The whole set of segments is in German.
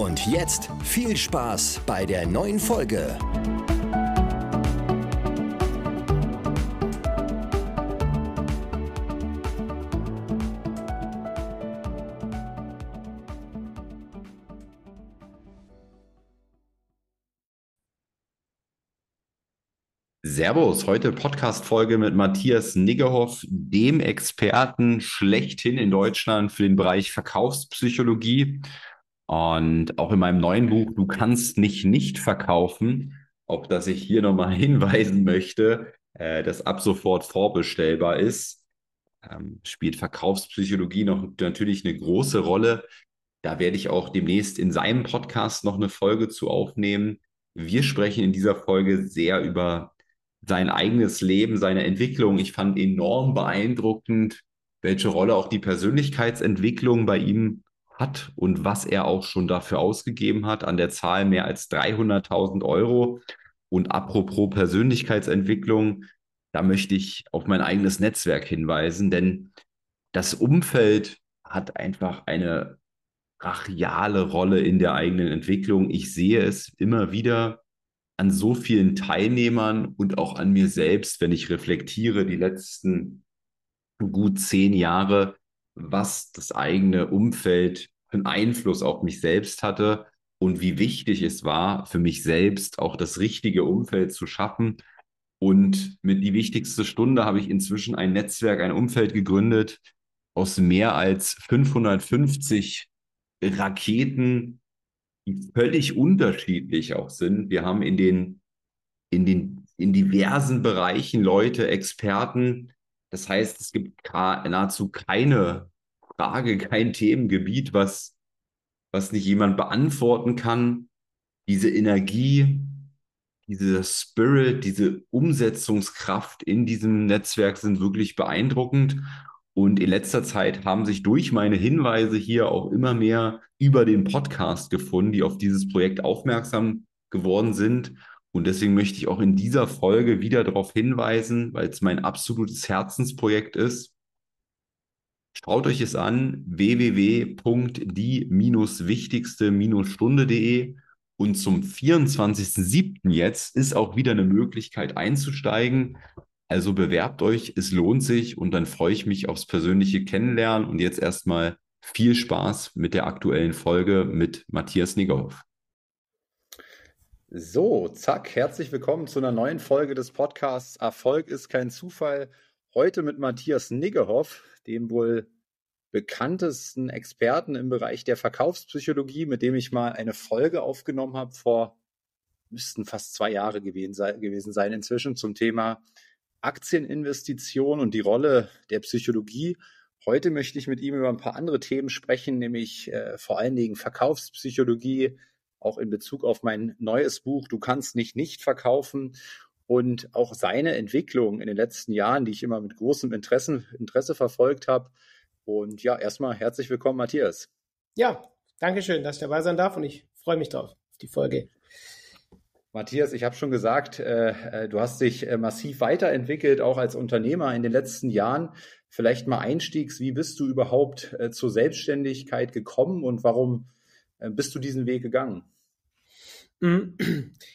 Und jetzt viel Spaß bei der neuen Folge. Servus, heute Podcast-Folge mit Matthias Niggerhoff, dem Experten schlechthin in Deutschland für den Bereich Verkaufspsychologie. Und auch in meinem neuen Buch, Du kannst nicht nicht verkaufen, auf das ich hier nochmal hinweisen möchte, äh, das ab sofort vorbestellbar ist, ähm, spielt Verkaufspsychologie noch natürlich eine große Rolle. Da werde ich auch demnächst in seinem Podcast noch eine Folge zu aufnehmen. Wir sprechen in dieser Folge sehr über sein eigenes Leben, seine Entwicklung. Ich fand enorm beeindruckend, welche Rolle auch die Persönlichkeitsentwicklung bei ihm hat und was er auch schon dafür ausgegeben hat, an der Zahl mehr als 300.000 Euro. Und apropos Persönlichkeitsentwicklung, da möchte ich auf mein eigenes Netzwerk hinweisen, denn das Umfeld hat einfach eine brachiale Rolle in der eigenen Entwicklung. Ich sehe es immer wieder an so vielen Teilnehmern und auch an mir selbst, wenn ich reflektiere, die letzten gut zehn Jahre, was das eigene Umfeld einen Einfluss auf mich selbst hatte und wie wichtig es war, für mich selbst auch das richtige Umfeld zu schaffen. Und mit die wichtigste Stunde habe ich inzwischen ein Netzwerk, ein Umfeld gegründet aus mehr als 550 Raketen, die völlig unterschiedlich auch sind. Wir haben in den, in den, in diversen Bereichen Leute, Experten. Das heißt, es gibt nahezu keine Frage, kein Themengebiet, was, was nicht jemand beantworten kann. Diese Energie, dieser Spirit, diese Umsetzungskraft in diesem Netzwerk sind wirklich beeindruckend. Und in letzter Zeit haben sich durch meine Hinweise hier auch immer mehr über den Podcast gefunden, die auf dieses Projekt aufmerksam geworden sind. Und deswegen möchte ich auch in dieser Folge wieder darauf hinweisen, weil es mein absolutes Herzensprojekt ist. Schaut euch es an, www.die-wichtigste-stunde.de und zum 24.07. jetzt ist auch wieder eine Möglichkeit einzusteigen. Also bewerbt euch, es lohnt sich und dann freue ich mich aufs persönliche Kennenlernen und jetzt erstmal viel Spaß mit der aktuellen Folge mit Matthias Niggerhoff. So, zack, herzlich willkommen zu einer neuen Folge des Podcasts Erfolg ist kein Zufall. Heute mit Matthias Niggerhoff dem wohl bekanntesten Experten im Bereich der Verkaufspsychologie, mit dem ich mal eine Folge aufgenommen habe vor müssten fast zwei Jahre gewesen sein inzwischen zum Thema Aktieninvestition und die Rolle der Psychologie. Heute möchte ich mit ihm über ein paar andere Themen sprechen, nämlich äh, vor allen Dingen Verkaufspsychologie, auch in Bezug auf mein neues Buch Du kannst nicht nicht verkaufen und auch seine Entwicklung in den letzten Jahren, die ich immer mit großem Interesse, Interesse verfolgt habe. Und ja, erstmal herzlich willkommen, Matthias. Ja, danke schön, dass ich dabei sein darf und ich freue mich drauf, auf die Folge. Matthias, ich habe schon gesagt, äh, äh, du hast dich äh, massiv weiterentwickelt, auch als Unternehmer in den letzten Jahren. Vielleicht mal Einstiegs, wie bist du überhaupt äh, zur Selbstständigkeit gekommen und warum äh, bist du diesen Weg gegangen?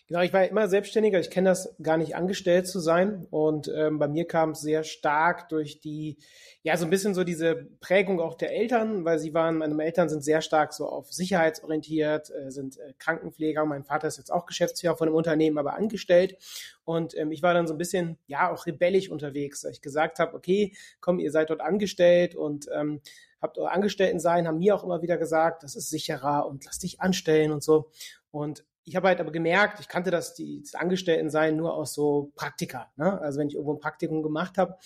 Genau, ich war ja immer selbstständiger. Ich kenne das gar nicht angestellt zu sein. Und ähm, bei mir kam es sehr stark durch die, ja, so ein bisschen so diese Prägung auch der Eltern, weil sie waren, meine Eltern sind sehr stark so auf sicherheitsorientiert, äh, sind äh, Krankenpfleger. Mein Vater ist jetzt auch Geschäftsführer von einem Unternehmen, aber angestellt. Und ähm, ich war dann so ein bisschen, ja, auch rebellisch unterwegs, weil ich gesagt habe, okay, komm, ihr seid dort angestellt und ähm, habt eure Angestellten sein, haben mir auch immer wieder gesagt, das ist sicherer und lass dich anstellen und so. Und ich habe halt aber gemerkt, ich kannte das, die das Angestellten sein nur aus so Praktika. Ne? Also wenn ich irgendwo ein Praktikum gemacht habe.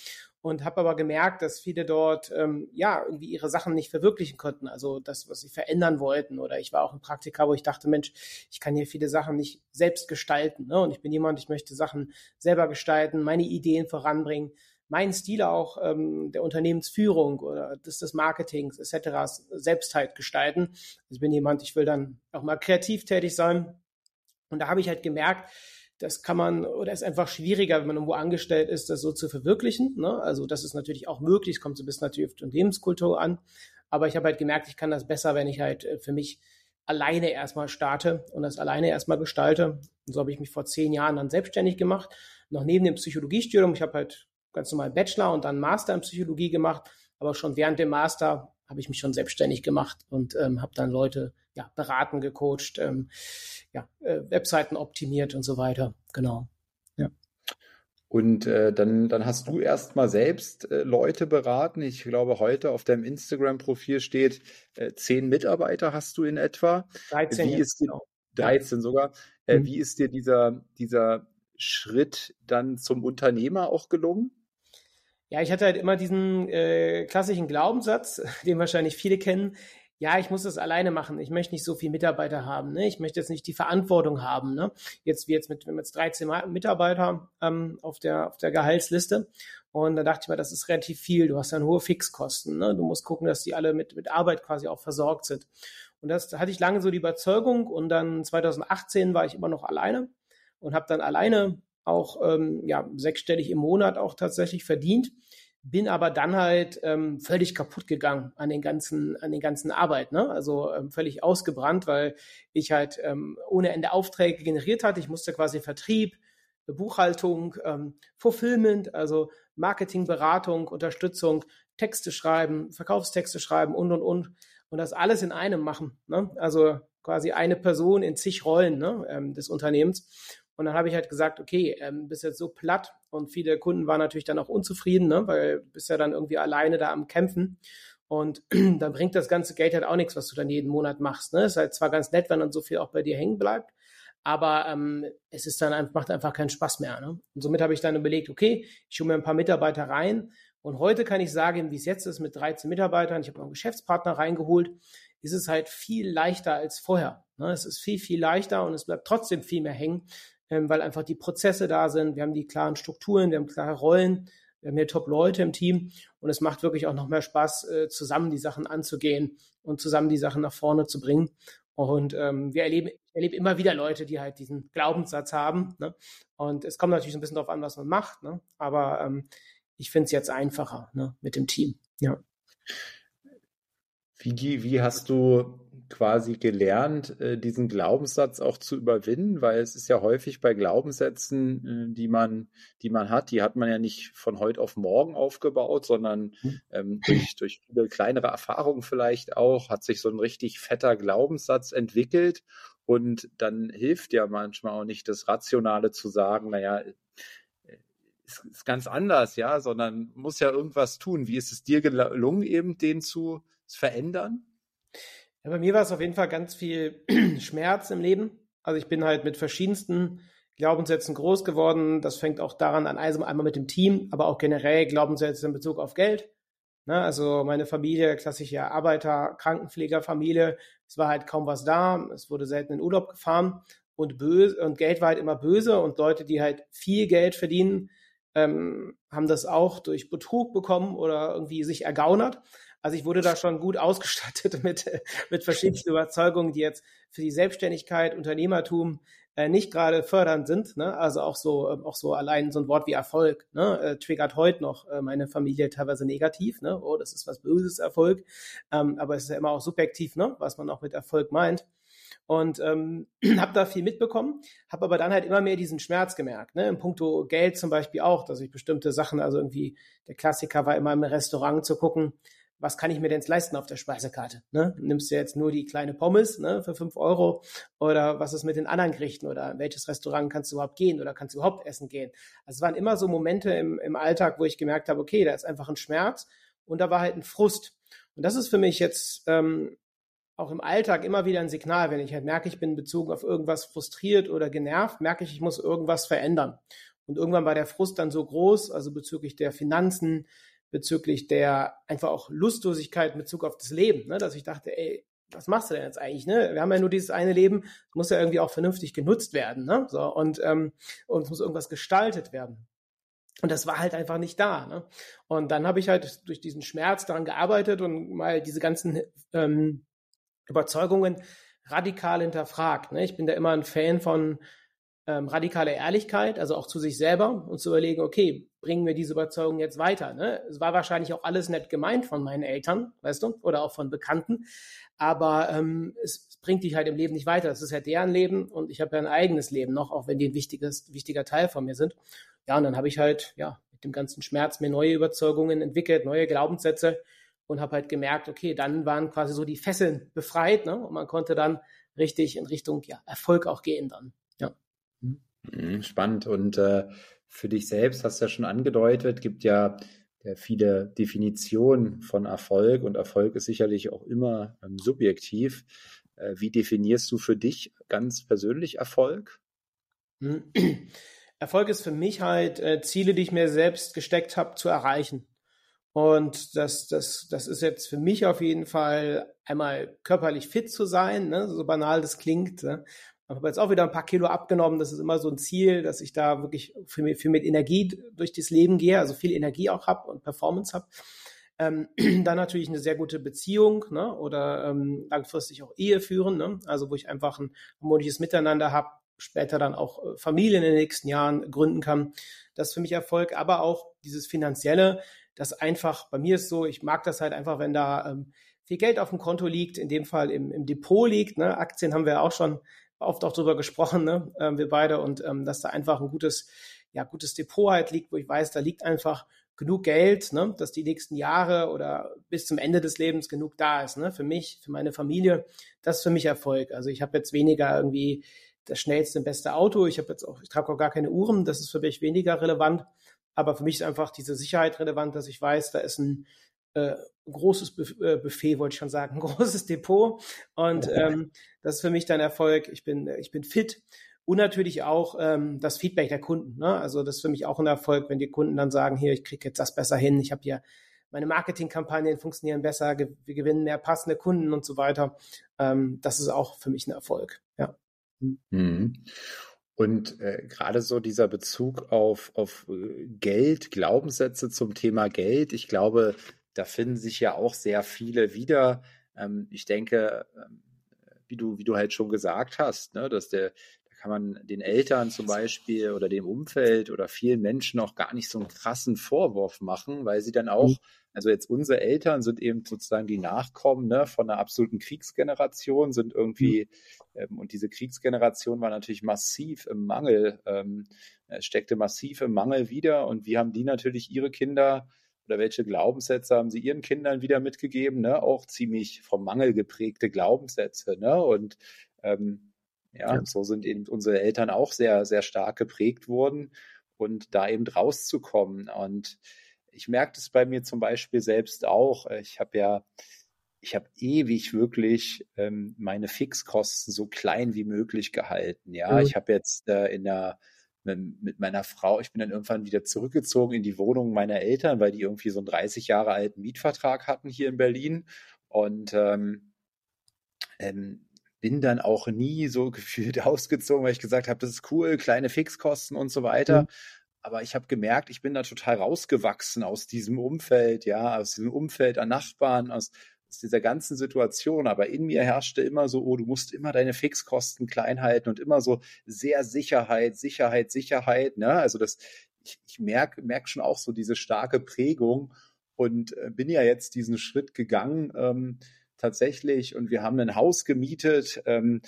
und habe aber gemerkt, dass viele dort ähm, ja irgendwie ihre Sachen nicht verwirklichen konnten, also das, was sie verändern wollten. Oder ich war auch ein Praktiker, wo ich dachte, Mensch, ich kann hier viele Sachen nicht selbst gestalten. Ne? Und ich bin jemand, ich möchte Sachen selber gestalten, meine Ideen voranbringen, meinen Stil auch ähm, der Unternehmensführung oder des, des Marketings etc. selbst halt gestalten. Also ich bin jemand, ich will dann auch mal kreativ tätig sein. Und da habe ich halt gemerkt, das kann man, oder ist einfach schwieriger, wenn man irgendwo angestellt ist, das so zu verwirklichen. Ne? Also das ist natürlich auch möglich, es kommt so ein bisschen natürlich auf die Unternehmenskultur an. Aber ich habe halt gemerkt, ich kann das besser, wenn ich halt äh, für mich alleine erstmal starte und das alleine erstmal gestalte. Und so habe ich mich vor zehn Jahren dann selbstständig gemacht, noch neben dem Psychologiestudium. Ich habe halt ganz normal Bachelor und dann Master in Psychologie gemacht, aber schon während dem Master habe ich mich schon selbstständig gemacht und ähm, habe dann Leute ja, beraten, gecoacht, ähm, ja, äh, Webseiten optimiert und so weiter. Genau. Ja. Und äh, dann, dann hast du erst mal selbst äh, Leute beraten. Ich glaube, heute auf deinem Instagram-Profil steht, äh, zehn Mitarbeiter hast du in etwa. 13, wie ist genau. 13 sogar. Äh, Mhm. Wie ist dir dieser, dieser Schritt dann zum Unternehmer auch gelungen? Ja, ich hatte halt immer diesen äh, klassischen Glaubenssatz, den wahrscheinlich viele kennen. Ja, ich muss das alleine machen. Ich möchte nicht so viele Mitarbeiter haben. Ne? Ich möchte jetzt nicht die Verantwortung haben. Ne? Jetzt wie jetzt mit, wir jetzt 13 Ma- Mitarbeiter ähm, auf, der, auf der Gehaltsliste. Und da dachte ich mir, das ist relativ viel. Du hast dann hohe Fixkosten. Ne? Du musst gucken, dass die alle mit, mit Arbeit quasi auch versorgt sind. Und das hatte ich lange so die Überzeugung. Und dann 2018 war ich immer noch alleine und habe dann alleine auch ähm, ja, sechsstellig im Monat auch tatsächlich verdient. Bin aber dann halt ähm, völlig kaputt gegangen an den ganzen, an den ganzen Arbeit, ne? Also ähm, völlig ausgebrannt, weil ich halt ähm, ohne Ende Aufträge generiert hatte. Ich musste quasi Vertrieb, Buchhaltung, ähm, Fulfillment, also Marketing, Beratung, Unterstützung, Texte schreiben, Verkaufstexte schreiben und und und und das alles in einem machen. Ne? Also quasi eine Person in zig Rollen ne? ähm, des Unternehmens. Und dann habe ich halt gesagt, okay, ähm, bist jetzt so platt und viele Kunden waren natürlich dann auch unzufrieden, ne? weil bist ja dann irgendwie alleine da am Kämpfen. Und dann bringt das ganze Geld halt auch nichts, was du dann jeden Monat machst. Ne? Ist halt zwar ganz nett, wenn dann so viel auch bei dir hängen bleibt, aber ähm, es ist dann einfach, macht einfach keinen Spaß mehr. Ne? Und somit habe ich dann überlegt, okay, ich hole mir ein paar Mitarbeiter rein. Und heute kann ich sagen, wie es jetzt ist mit 13 Mitarbeitern, ich habe einen Geschäftspartner reingeholt, ist es halt viel leichter als vorher. Ne? Es ist viel, viel leichter und es bleibt trotzdem viel mehr hängen, ähm, weil einfach die Prozesse da sind. Wir haben die klaren Strukturen, wir haben klare Rollen, wir haben hier Top-Leute im Team und es macht wirklich auch noch mehr Spaß, äh, zusammen die Sachen anzugehen und zusammen die Sachen nach vorne zu bringen. Und ähm, wir erleben, ich erlebe immer wieder Leute, die halt diesen Glaubenssatz haben. Ne? Und es kommt natürlich ein bisschen darauf an, was man macht. Ne? Aber ähm, ich finde es jetzt einfacher ne? mit dem Team. Ja. Wie, wie hast du quasi gelernt, äh, diesen Glaubenssatz auch zu überwinden? Weil es ist ja häufig bei Glaubenssätzen, äh, die man, die man hat, die hat man ja nicht von heute auf morgen aufgebaut, sondern ähm, durch, durch viele kleinere Erfahrungen vielleicht auch, hat sich so ein richtig fetter Glaubenssatz entwickelt. Und dann hilft ja manchmal auch nicht das Rationale zu sagen, naja, ist, ist ganz anders, ja, sondern muss ja irgendwas tun. Wie ist es dir gelungen, eben den zu verändern? Ja, bei mir war es auf jeden Fall ganz viel Schmerz im Leben. Also ich bin halt mit verschiedensten Glaubenssätzen groß geworden. Das fängt auch daran an, also einmal mit dem Team, aber auch generell Glaubenssätze in Bezug auf Geld. Ne, also meine Familie, klassische Arbeiter, Krankenpflegerfamilie, es war halt kaum was da. Es wurde selten in Urlaub gefahren und böse und Geld war halt immer böse und Leute, die halt viel Geld verdienen, ähm, haben das auch durch Betrug bekommen oder irgendwie sich ergaunert. Also ich wurde da schon gut ausgestattet mit, mit verschiedensten Überzeugungen, die jetzt für die Selbstständigkeit, Unternehmertum äh, nicht gerade fördernd sind. Ne? Also auch so, äh, auch so allein so ein Wort wie Erfolg ne? äh, triggert heute noch äh, meine Familie teilweise negativ. Ne? Oh, das ist was Böses, Erfolg. Ähm, aber es ist ja immer auch subjektiv, ne? was man auch mit Erfolg meint. Und ähm, habe da viel mitbekommen, habe aber dann halt immer mehr diesen Schmerz gemerkt. Ne? Im Punkto Geld zum Beispiel auch, dass ich bestimmte Sachen, also irgendwie der Klassiker war immer im Restaurant zu gucken, was kann ich mir denn leisten auf der Speisekarte? Ne? Nimmst du jetzt nur die kleine Pommes ne, für fünf Euro oder was ist mit den anderen Gerichten oder welches Restaurant kannst du überhaupt gehen oder kannst du überhaupt essen gehen? Also es waren immer so Momente im, im Alltag, wo ich gemerkt habe, okay, da ist einfach ein Schmerz und da war halt ein Frust. Und das ist für mich jetzt ähm, auch im Alltag immer wieder ein Signal, wenn ich halt merke, ich bin bezogen auf irgendwas frustriert oder genervt, merke ich, ich muss irgendwas verändern. Und irgendwann war der Frust dann so groß, also bezüglich der Finanzen, bezüglich der einfach auch Lustlosigkeit in Bezug auf das Leben, ne? dass ich dachte, ey, was machst du denn jetzt eigentlich? Ne? Wir haben ja nur dieses eine Leben, muss ja irgendwie auch vernünftig genutzt werden. Ne? So, und, ähm, es muss irgendwas gestaltet werden. Und das war halt einfach nicht da. Ne? Und dann habe ich halt durch diesen Schmerz daran gearbeitet und mal diese ganzen ähm, Überzeugungen radikal hinterfragt. Ne? Ich bin da immer ein Fan von ähm, radikaler Ehrlichkeit, also auch zu sich selber und zu überlegen, okay, bringen wir diese Überzeugung jetzt weiter? Ne? Es war wahrscheinlich auch alles nett gemeint von meinen Eltern, weißt du, oder auch von Bekannten, aber ähm, es bringt dich halt im Leben nicht weiter. Das ist ja deren Leben und ich habe ja ein eigenes Leben noch, auch wenn die ein wichtiges, wichtiger Teil von mir sind. Ja, und dann habe ich halt, ja, mit dem ganzen Schmerz mir neue Überzeugungen entwickelt, neue Glaubenssätze und habe halt gemerkt, okay, dann waren quasi so die Fesseln befreit ne? und man konnte dann richtig in Richtung ja, Erfolg auch gehen dann. Mhm, spannend. Und äh, für dich selbst hast du ja schon angedeutet, gibt ja, viele Definitionen von Erfolg und Erfolg ist sicherlich auch immer ähm, subjektiv. Äh, wie definierst du für dich ganz persönlich Erfolg? Erfolg ist für mich halt äh, Ziele, die ich mir selbst gesteckt habe, zu erreichen. Und das, das, das ist jetzt für mich auf jeden Fall einmal körperlich fit zu sein, ne? so banal das klingt. Ne? Ich habe jetzt auch wieder ein paar Kilo abgenommen. Das ist immer so ein Ziel, dass ich da wirklich für, für mit Energie durch das Leben gehe, also viel Energie auch habe und Performance habe. Ähm, dann natürlich eine sehr gute Beziehung ne? oder ähm, langfristig auch Ehe führen, ne? also wo ich einfach ein harmonisches Miteinander habe, später dann auch äh, Familien in den nächsten Jahren gründen kann. Das ist für mich Erfolg, aber auch dieses Finanzielle, das einfach, bei mir ist so, ich mag das halt einfach, wenn da ähm, viel Geld auf dem Konto liegt, in dem Fall im, im Depot liegt. Ne? Aktien haben wir auch schon oft auch drüber gesprochen, ne? ähm, wir beide, und ähm, dass da einfach ein gutes, ja, gutes Depot halt liegt, wo ich weiß, da liegt einfach genug Geld, ne, dass die nächsten Jahre oder bis zum Ende des Lebens genug da ist, ne, für mich, für meine Familie. Das ist für mich Erfolg. Also ich habe jetzt weniger irgendwie das schnellste, beste Auto. Ich habe jetzt auch, ich trage auch gar keine Uhren. Das ist für mich weniger relevant. Aber für mich ist einfach diese Sicherheit relevant, dass ich weiß, da ist ein äh, großes äh, Buffet, wollte ich schon sagen, ein großes Depot. Und ähm, das ist für mich dann Erfolg. Ich bin, ich bin fit. Und natürlich auch ähm, das Feedback der Kunden. Ne? Also das ist für mich auch ein Erfolg, wenn die Kunden dann sagen, hier, ich kriege jetzt das besser hin, ich habe hier meine Marketingkampagnen funktionieren besser, wir gewinnen mehr passende Kunden und so weiter. Ähm, das ist auch für mich ein Erfolg. Ja. Mhm. Und äh, gerade so dieser Bezug auf, auf äh, Geld, Glaubenssätze zum Thema Geld, ich glaube, da finden sich ja auch sehr viele wieder. Ähm, ich denke, ähm, wie du, wie du halt schon gesagt hast, ne, dass der, da kann man den Eltern zum Beispiel oder dem Umfeld oder vielen Menschen auch gar nicht so einen krassen Vorwurf machen, weil sie dann auch mhm. Also jetzt unsere Eltern sind eben sozusagen die Nachkommen ne, von einer absoluten Kriegsgeneration, sind irgendwie, mhm. ähm, und diese Kriegsgeneration war natürlich massiv im Mangel, ähm, steckte massiv im Mangel wieder. Und wie haben die natürlich ihre Kinder oder welche Glaubenssätze haben sie ihren Kindern wieder mitgegeben? Ne? Auch ziemlich vom Mangel geprägte Glaubenssätze. Ne? Und ähm, ja, ja, so sind eben unsere Eltern auch sehr, sehr stark geprägt worden und da eben rauszukommen. Und ich merke das bei mir zum Beispiel selbst auch. Ich habe ja, ich habe ewig wirklich ähm, meine Fixkosten so klein wie möglich gehalten. Ja, mhm. ich habe jetzt äh, in der mit meiner Frau, ich bin dann irgendwann wieder zurückgezogen in die Wohnung meiner Eltern, weil die irgendwie so einen 30 Jahre alten Mietvertrag hatten hier in Berlin und ähm, ähm, bin dann auch nie so gefühlt ausgezogen, weil ich gesagt habe, das ist cool, kleine Fixkosten und so weiter. Mhm aber ich habe gemerkt, ich bin da total rausgewachsen aus diesem Umfeld, ja, aus diesem Umfeld an Nachbarn, aus, aus dieser ganzen Situation. Aber in mir herrschte immer so, oh, du musst immer deine Fixkosten klein halten und immer so sehr Sicherheit, Sicherheit, Sicherheit. Ne? Also das, ich, ich merke merk schon auch so diese starke Prägung und äh, bin ja jetzt diesen Schritt gegangen. Ähm, tatsächlich und wir haben ein Haus gemietet. Ähm,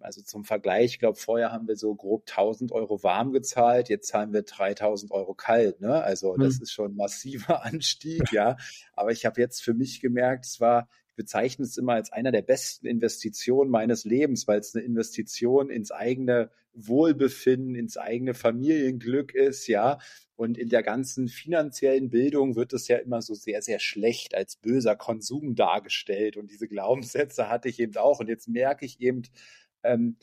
also zum Vergleich, ich glaube, vorher haben wir so grob 1000 Euro warm gezahlt, jetzt zahlen wir 3000 Euro kalt. Ne? Also das hm. ist schon ein massiver Anstieg, ja. Aber ich habe jetzt für mich gemerkt, es war, ich bezeichne es immer als einer der besten Investitionen meines Lebens, weil es eine Investition ins eigene Wohlbefinden, ins eigene Familienglück ist, ja. Und in der ganzen finanziellen Bildung wird es ja immer so sehr, sehr schlecht als böser Konsum dargestellt. Und diese Glaubenssätze hatte ich eben auch. Und jetzt merke ich eben, ähm,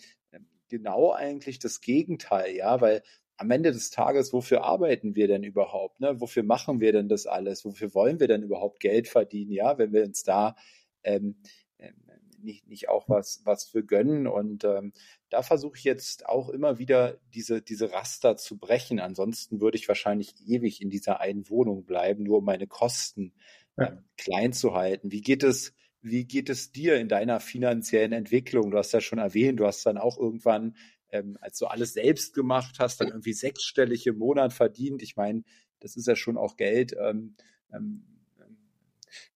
genau eigentlich das Gegenteil, ja, weil am Ende des Tages, wofür arbeiten wir denn überhaupt? Ne? Wofür machen wir denn das alles? Wofür wollen wir denn überhaupt Geld verdienen? Ja, wenn wir uns da ähm, ähm nicht, nicht auch was, was für gönnen. Und ähm, da versuche ich jetzt auch immer wieder diese, diese Raster zu brechen. Ansonsten würde ich wahrscheinlich ewig in dieser einen Wohnung bleiben, nur um meine Kosten ja. ähm, klein zu halten. Wie geht es, wie geht es dir in deiner finanziellen Entwicklung? Du hast ja schon erwähnt, du hast dann auch irgendwann ähm, als du alles selbst gemacht hast, dann irgendwie sechsstellig im Monat verdient. Ich meine, das ist ja schon auch Geld, ähm, ähm,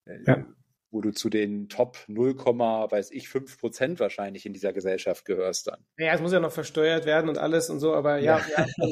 äh, ja. wo du zu den Top 0, weiß ich, 5 Prozent wahrscheinlich in dieser Gesellschaft gehörst dann. Ja, es muss ja noch versteuert werden und alles und so, aber ja, ja. ja,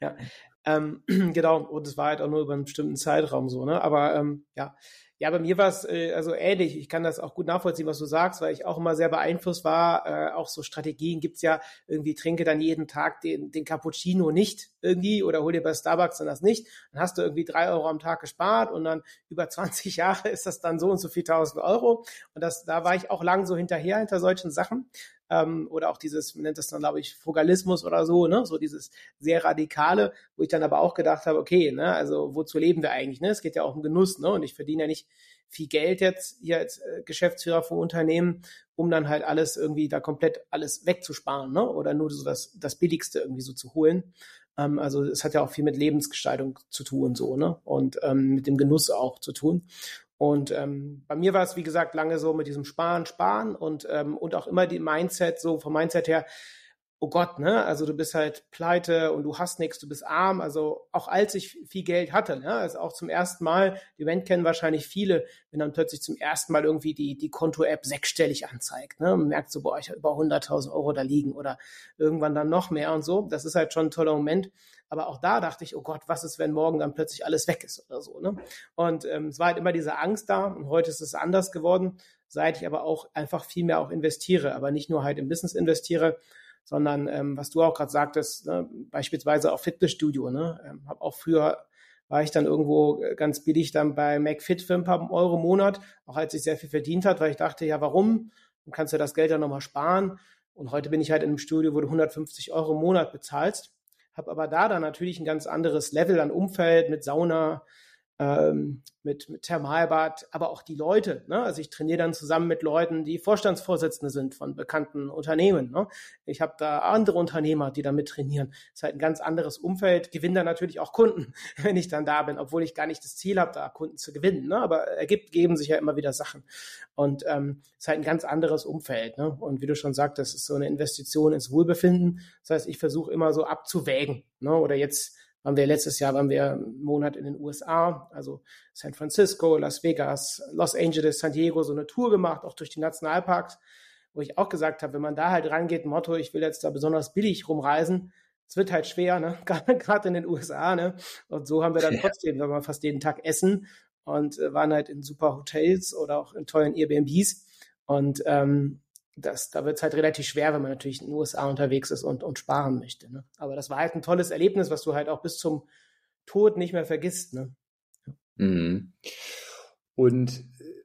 ja. Ähm, genau, und es war halt auch nur über einen bestimmten Zeitraum so, ne? Aber ähm, ja, ja, bei mir war es äh, also ähnlich. Ich kann das auch gut nachvollziehen, was du sagst, weil ich auch immer sehr beeinflusst war. Äh, auch so Strategien gibt's ja irgendwie, trinke dann jeden Tag den, den Cappuccino nicht irgendwie oder hol dir bei Starbucks dann das nicht. Dann hast du irgendwie drei Euro am Tag gespart und dann über 20 Jahre ist das dann so und so viel tausend Euro. Und das, da war ich auch lang so hinterher hinter solchen Sachen ähm, oder auch dieses, man nennt das dann, glaube ich, Frugalismus oder so, ne? So dieses sehr radikale, wo ich dann aber auch gedacht habe, okay, ne, also wozu leben wir eigentlich? Ne? Es geht ja auch um Genuss, ne? Und ich verdiene ja nicht viel Geld jetzt hier als äh, Geschäftsführer von Unternehmen, um dann halt alles irgendwie da komplett alles wegzusparen, ne? Oder nur so das, das Billigste irgendwie so zu holen. Ähm, also es hat ja auch viel mit Lebensgestaltung zu tun, so, ne? Und ähm, mit dem Genuss auch zu tun. Und ähm, bei mir war es, wie gesagt, lange so mit diesem Sparen, Sparen und, ähm, und auch immer die Mindset, so vom Mindset her, oh Gott, ne, also du bist halt pleite und du hast nichts, du bist arm. Also auch als ich viel Geld hatte, ne, also auch zum ersten Mal, die Event kennen wahrscheinlich viele, wenn dann plötzlich zum ersten Mal irgendwie die, die Konto-App sechsstellig anzeigt, ne, man merkt so, boah, ich habe über 100.000 Euro da liegen oder irgendwann dann noch mehr und so. Das ist halt schon ein toller Moment. Aber auch da dachte ich, oh Gott, was ist, wenn morgen dann plötzlich alles weg ist oder so. Ne? Und ähm, es war halt immer diese Angst da und heute ist es anders geworden, seit ich aber auch einfach viel mehr auch investiere, aber nicht nur halt im Business investiere, sondern ähm, was du auch gerade sagtest, ne, beispielsweise auf Fitnessstudio. Ne? Ähm, habe auch früher war ich dann irgendwo äh, ganz billig dann bei McFit für ein paar Euro im Monat, auch als ich sehr viel verdient hat, weil ich dachte, ja, warum? Du kannst ja das Geld dann nochmal sparen. Und heute bin ich halt in einem Studio, wo du 150 Euro im Monat bezahlst habe aber da dann natürlich ein ganz anderes Level an Umfeld mit Sauna, ähm, mit, mit Thermalbad, aber auch die Leute. Ne? Also ich trainiere dann zusammen mit Leuten, die Vorstandsvorsitzende sind von bekannten Unternehmen. Ne? Ich habe da andere Unternehmer, die da mit trainieren. Das ist halt ein ganz anderes Umfeld. Gewinne dann natürlich auch Kunden, wenn ich dann da bin, obwohl ich gar nicht das Ziel habe, da Kunden zu gewinnen. Ne? Aber ergibt, geben sich ja immer wieder Sachen. Und ähm, ist halt ein ganz anderes Umfeld. Ne? Und wie du schon sagst, ist so eine Investition ins Wohlbefinden. Das heißt, ich versuche immer so abzuwägen. Ne? Oder jetzt waren wir letztes Jahr waren wir einen Monat in den USA, also San Francisco, Las Vegas, Los Angeles, San Diego, so eine Tour gemacht, auch durch die Nationalparks, wo ich auch gesagt habe, wenn man da halt rangeht, Motto, ich will jetzt da besonders billig rumreisen, es wird halt schwer, ne? Gerade in den USA, ne? Und so haben wir dann trotzdem, wenn wir fast jeden Tag essen und äh, waren halt in super Hotels oder auch in tollen Airbnbs. Und ähm, das, da wird es halt relativ schwer, wenn man natürlich in den USA unterwegs ist und, und sparen möchte. Ne? Aber das war halt ein tolles Erlebnis, was du halt auch bis zum Tod nicht mehr vergisst. Ne? Mhm. Und äh,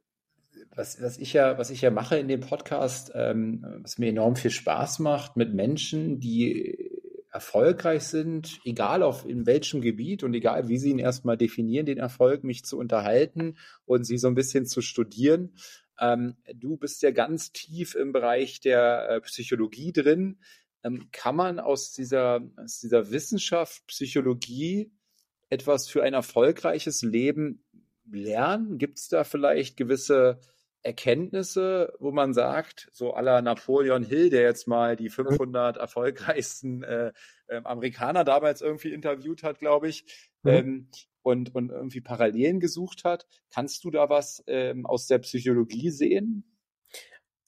was, was, ich ja, was ich ja mache in dem Podcast, ähm, was mir enorm viel Spaß macht, mit Menschen, die erfolgreich sind, egal auf in welchem Gebiet und egal wie sie ihn erstmal definieren, den Erfolg, mich zu unterhalten und sie so ein bisschen zu studieren. Ähm, du bist ja ganz tief im Bereich der äh, Psychologie drin. Ähm, kann man aus dieser, aus dieser Wissenschaft Psychologie etwas für ein erfolgreiches Leben lernen? Gibt es da vielleicht gewisse Erkenntnisse, wo man sagt, so aller Napoleon Hill, der jetzt mal die 500 mhm. erfolgreichsten äh, äh, Amerikaner damals irgendwie interviewt hat, glaube ich, mhm. ähm, und, und irgendwie Parallelen gesucht hat. Kannst du da was ähm, aus der Psychologie sehen?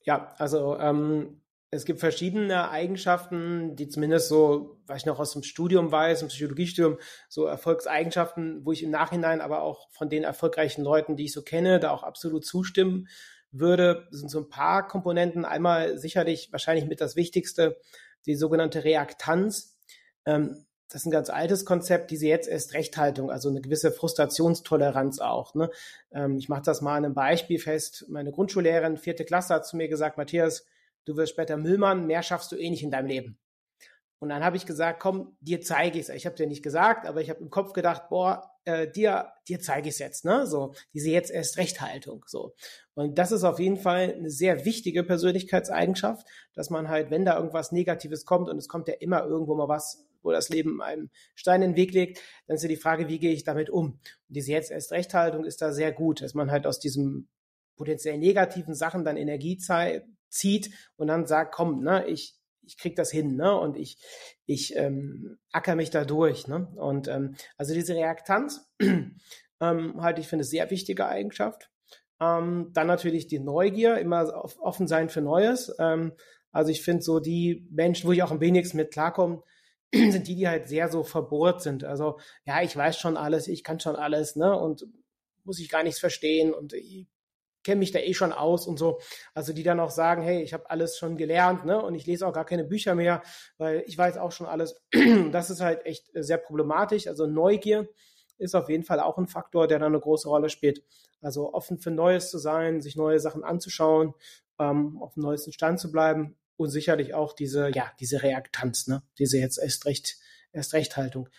Ja, also ähm, es gibt verschiedene Eigenschaften, die zumindest so, was ich noch aus dem Studium weiß, im Psychologiestudium, so Erfolgseigenschaften, wo ich im Nachhinein aber auch von den erfolgreichen Leuten, die ich so kenne, da auch absolut zustimmen würde, sind so ein paar Komponenten. Einmal sicherlich wahrscheinlich mit das Wichtigste, die sogenannte Reaktanz. Ähm, das ist ein ganz altes Konzept, diese jetzt erst Rechthaltung, also eine gewisse Frustrationstoleranz auch. Ne? Ähm, ich mache das mal an einem Beispiel fest. Meine Grundschullehrerin, vierte Klasse, hat zu mir gesagt, Matthias, du wirst später Müllmann, mehr schaffst du eh nicht in deinem Leben. Und dann habe ich gesagt, komm, dir zeige ich es. Ich habe dir nicht gesagt, aber ich habe im Kopf gedacht, boah, äh, dir, dir zeige ich es jetzt, ne? So, diese jetzt erst Rechthaltung. So. Und das ist auf jeden Fall eine sehr wichtige Persönlichkeitseigenschaft, dass man halt, wenn da irgendwas Negatives kommt, und es kommt ja immer irgendwo mal was, wo das Leben einem Stein in den Weg legt, dann ist ja die Frage, wie gehe ich damit um? Und diese jetzt erst Rechthaltung ist da sehr gut, dass man halt aus diesem potenziell negativen Sachen dann Energie zieht und dann sagt, komm, ne, ich, ich krieg das hin, ne? Und ich, ich ähm, acker mich da durch, ne? Und ähm, also diese Reaktanz ähm, halte ich für eine sehr wichtige Eigenschaft. Ähm, dann natürlich die Neugier, immer offen sein für Neues. Ähm, also ich finde so die Menschen, wo ich auch am wenigsten mit klarkomme, sind die, die halt sehr so verbohrt sind. Also ja, ich weiß schon alles, ich kann schon alles, ne? Und muss ich gar nichts verstehen und ich kenne mich da eh schon aus und so. Also die dann auch sagen, hey, ich habe alles schon gelernt, ne? Und ich lese auch gar keine Bücher mehr, weil ich weiß auch schon alles. Das ist halt echt äh, sehr problematisch. Also Neugier ist auf jeden Fall auch ein Faktor, der da eine große Rolle spielt. Also offen für Neues zu sein, sich neue Sachen anzuschauen, ähm, auf dem neuesten Stand zu bleiben und sicherlich auch diese, ja, diese Reaktanz, ne? Diese jetzt erst recht, erst Rechthaltung.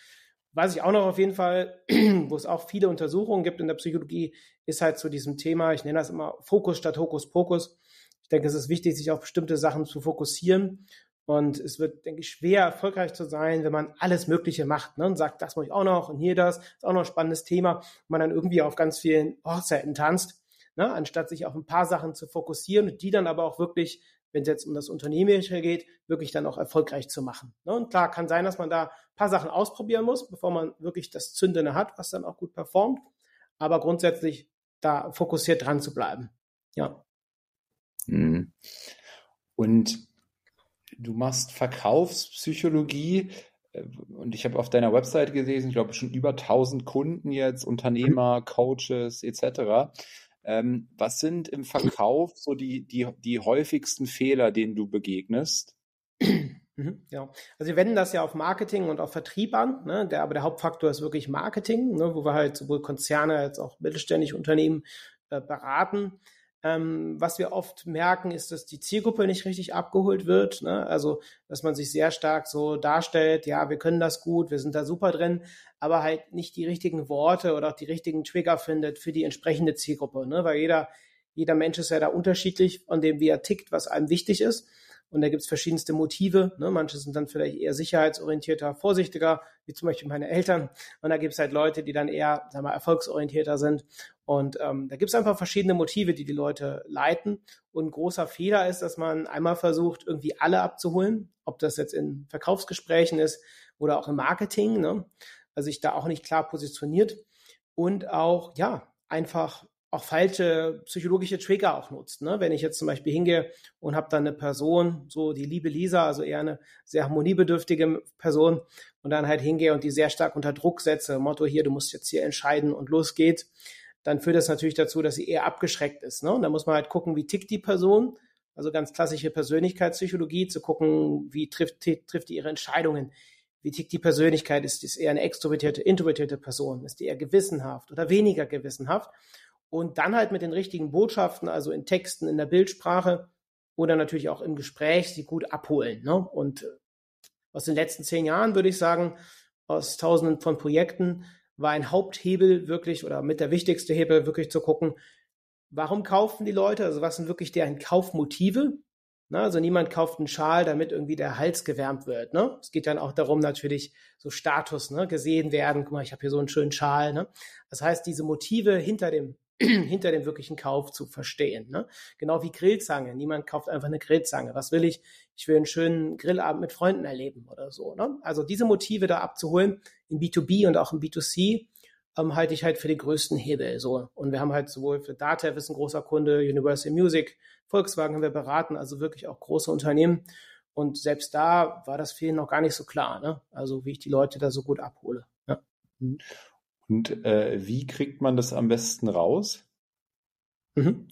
Was ich auch noch auf jeden Fall, wo es auch viele Untersuchungen gibt in der Psychologie, ist halt zu diesem Thema, ich nenne das immer Fokus statt Hokuspokus. Ich denke, es ist wichtig, sich auf bestimmte Sachen zu fokussieren. Und es wird, denke ich, schwer erfolgreich zu sein, wenn man alles Mögliche macht ne? und sagt, das mache ich auch noch und hier das, ist auch noch ein spannendes Thema. Und man dann irgendwie auf ganz vielen Hochzeiten tanzt, ne? anstatt sich auf ein paar Sachen zu fokussieren und die dann aber auch wirklich wenn es jetzt um das Unternehmerische geht, wirklich dann auch erfolgreich zu machen. Ne? Und klar, kann sein, dass man da ein paar Sachen ausprobieren muss, bevor man wirklich das Zündende hat, was dann auch gut performt. Aber grundsätzlich da fokussiert dran zu bleiben. Ja. Mhm. Und du machst Verkaufspsychologie äh, und ich habe auf deiner Website gelesen, ich glaube schon über 1000 Kunden jetzt, Unternehmer, Coaches etc. Ähm, was sind im Verkauf so die, die, die häufigsten Fehler, denen du begegnest? Mhm, ja, also wir wenden das ja auf Marketing und auf Vertrieb an, ne? der, aber der Hauptfaktor ist wirklich Marketing, ne? wo wir halt sowohl Konzerne als auch mittelständische Unternehmen äh, beraten. Ähm, was wir oft merken, ist, dass die Zielgruppe nicht richtig abgeholt wird. Ne? Also, dass man sich sehr stark so darstellt, ja, wir können das gut, wir sind da super drin, aber halt nicht die richtigen Worte oder auch die richtigen Trigger findet für die entsprechende Zielgruppe. Ne? Weil jeder, jeder Mensch ist ja da unterschiedlich von dem, wie er tickt, was einem wichtig ist. Und da gibt's verschiedenste Motive. Ne? Manche sind dann vielleicht eher sicherheitsorientierter, vorsichtiger, wie zum Beispiel meine Eltern. Und da gibt's halt Leute, die dann eher sagen wir, erfolgsorientierter sind. Und ähm, da gibt's einfach verschiedene Motive, die die Leute leiten. Und ein großer Fehler ist, dass man einmal versucht, irgendwie alle abzuholen, ob das jetzt in Verkaufsgesprächen ist oder auch im Marketing. Ne? Also sich da auch nicht klar positioniert. Und auch, ja, einfach auch falsche psychologische Trigger auch nutzt. Ne? Wenn ich jetzt zum Beispiel hingehe und habe dann eine Person, so die liebe Lisa, also eher eine sehr harmoniebedürftige Person, und dann halt hingehe und die sehr stark unter Druck setze, Motto hier, du musst jetzt hier entscheiden und los geht's, dann führt das natürlich dazu, dass sie eher abgeschreckt ist. Ne? Und da muss man halt gucken, wie tickt die Person, also ganz klassische Persönlichkeitspsychologie, zu gucken, wie trifft, trifft die ihre Entscheidungen, wie tickt die Persönlichkeit, ist es eher eine extrovertierte, introvertierte Person, ist die eher gewissenhaft oder weniger gewissenhaft und dann halt mit den richtigen Botschaften, also in Texten, in der Bildsprache oder natürlich auch im Gespräch, sie gut abholen. Ne? Und äh, aus den letzten zehn Jahren würde ich sagen, aus tausenden von Projekten war ein Haupthebel wirklich oder mit der wichtigste Hebel wirklich zu gucken, warum kaufen die Leute, also was sind wirklich deren Kaufmotive? Ne? Also niemand kauft einen Schal, damit irgendwie der Hals gewärmt wird. Ne? Es geht dann auch darum, natürlich so Status, ne? gesehen werden. Guck mal, ich habe hier so einen schönen Schal. Ne? Das heißt, diese Motive hinter dem hinter dem wirklichen Kauf zu verstehen. Ne? Genau wie Grillzange. Niemand kauft einfach eine Grillzange. Was will ich? Ich will einen schönen Grillabend mit Freunden erleben oder so. Ne? Also diese Motive da abzuholen in B2B und auch in B2C ähm, halte ich halt für den größten Hebel. So. Und wir haben halt sowohl für Datev ist ein großer Kunde, Universal Music, Volkswagen haben wir beraten, also wirklich auch große Unternehmen. Und selbst da war das vielen noch gar nicht so klar, ne? Also wie ich die Leute da so gut abhole. Ja. Und äh, wie kriegt man das am besten raus? Mhm.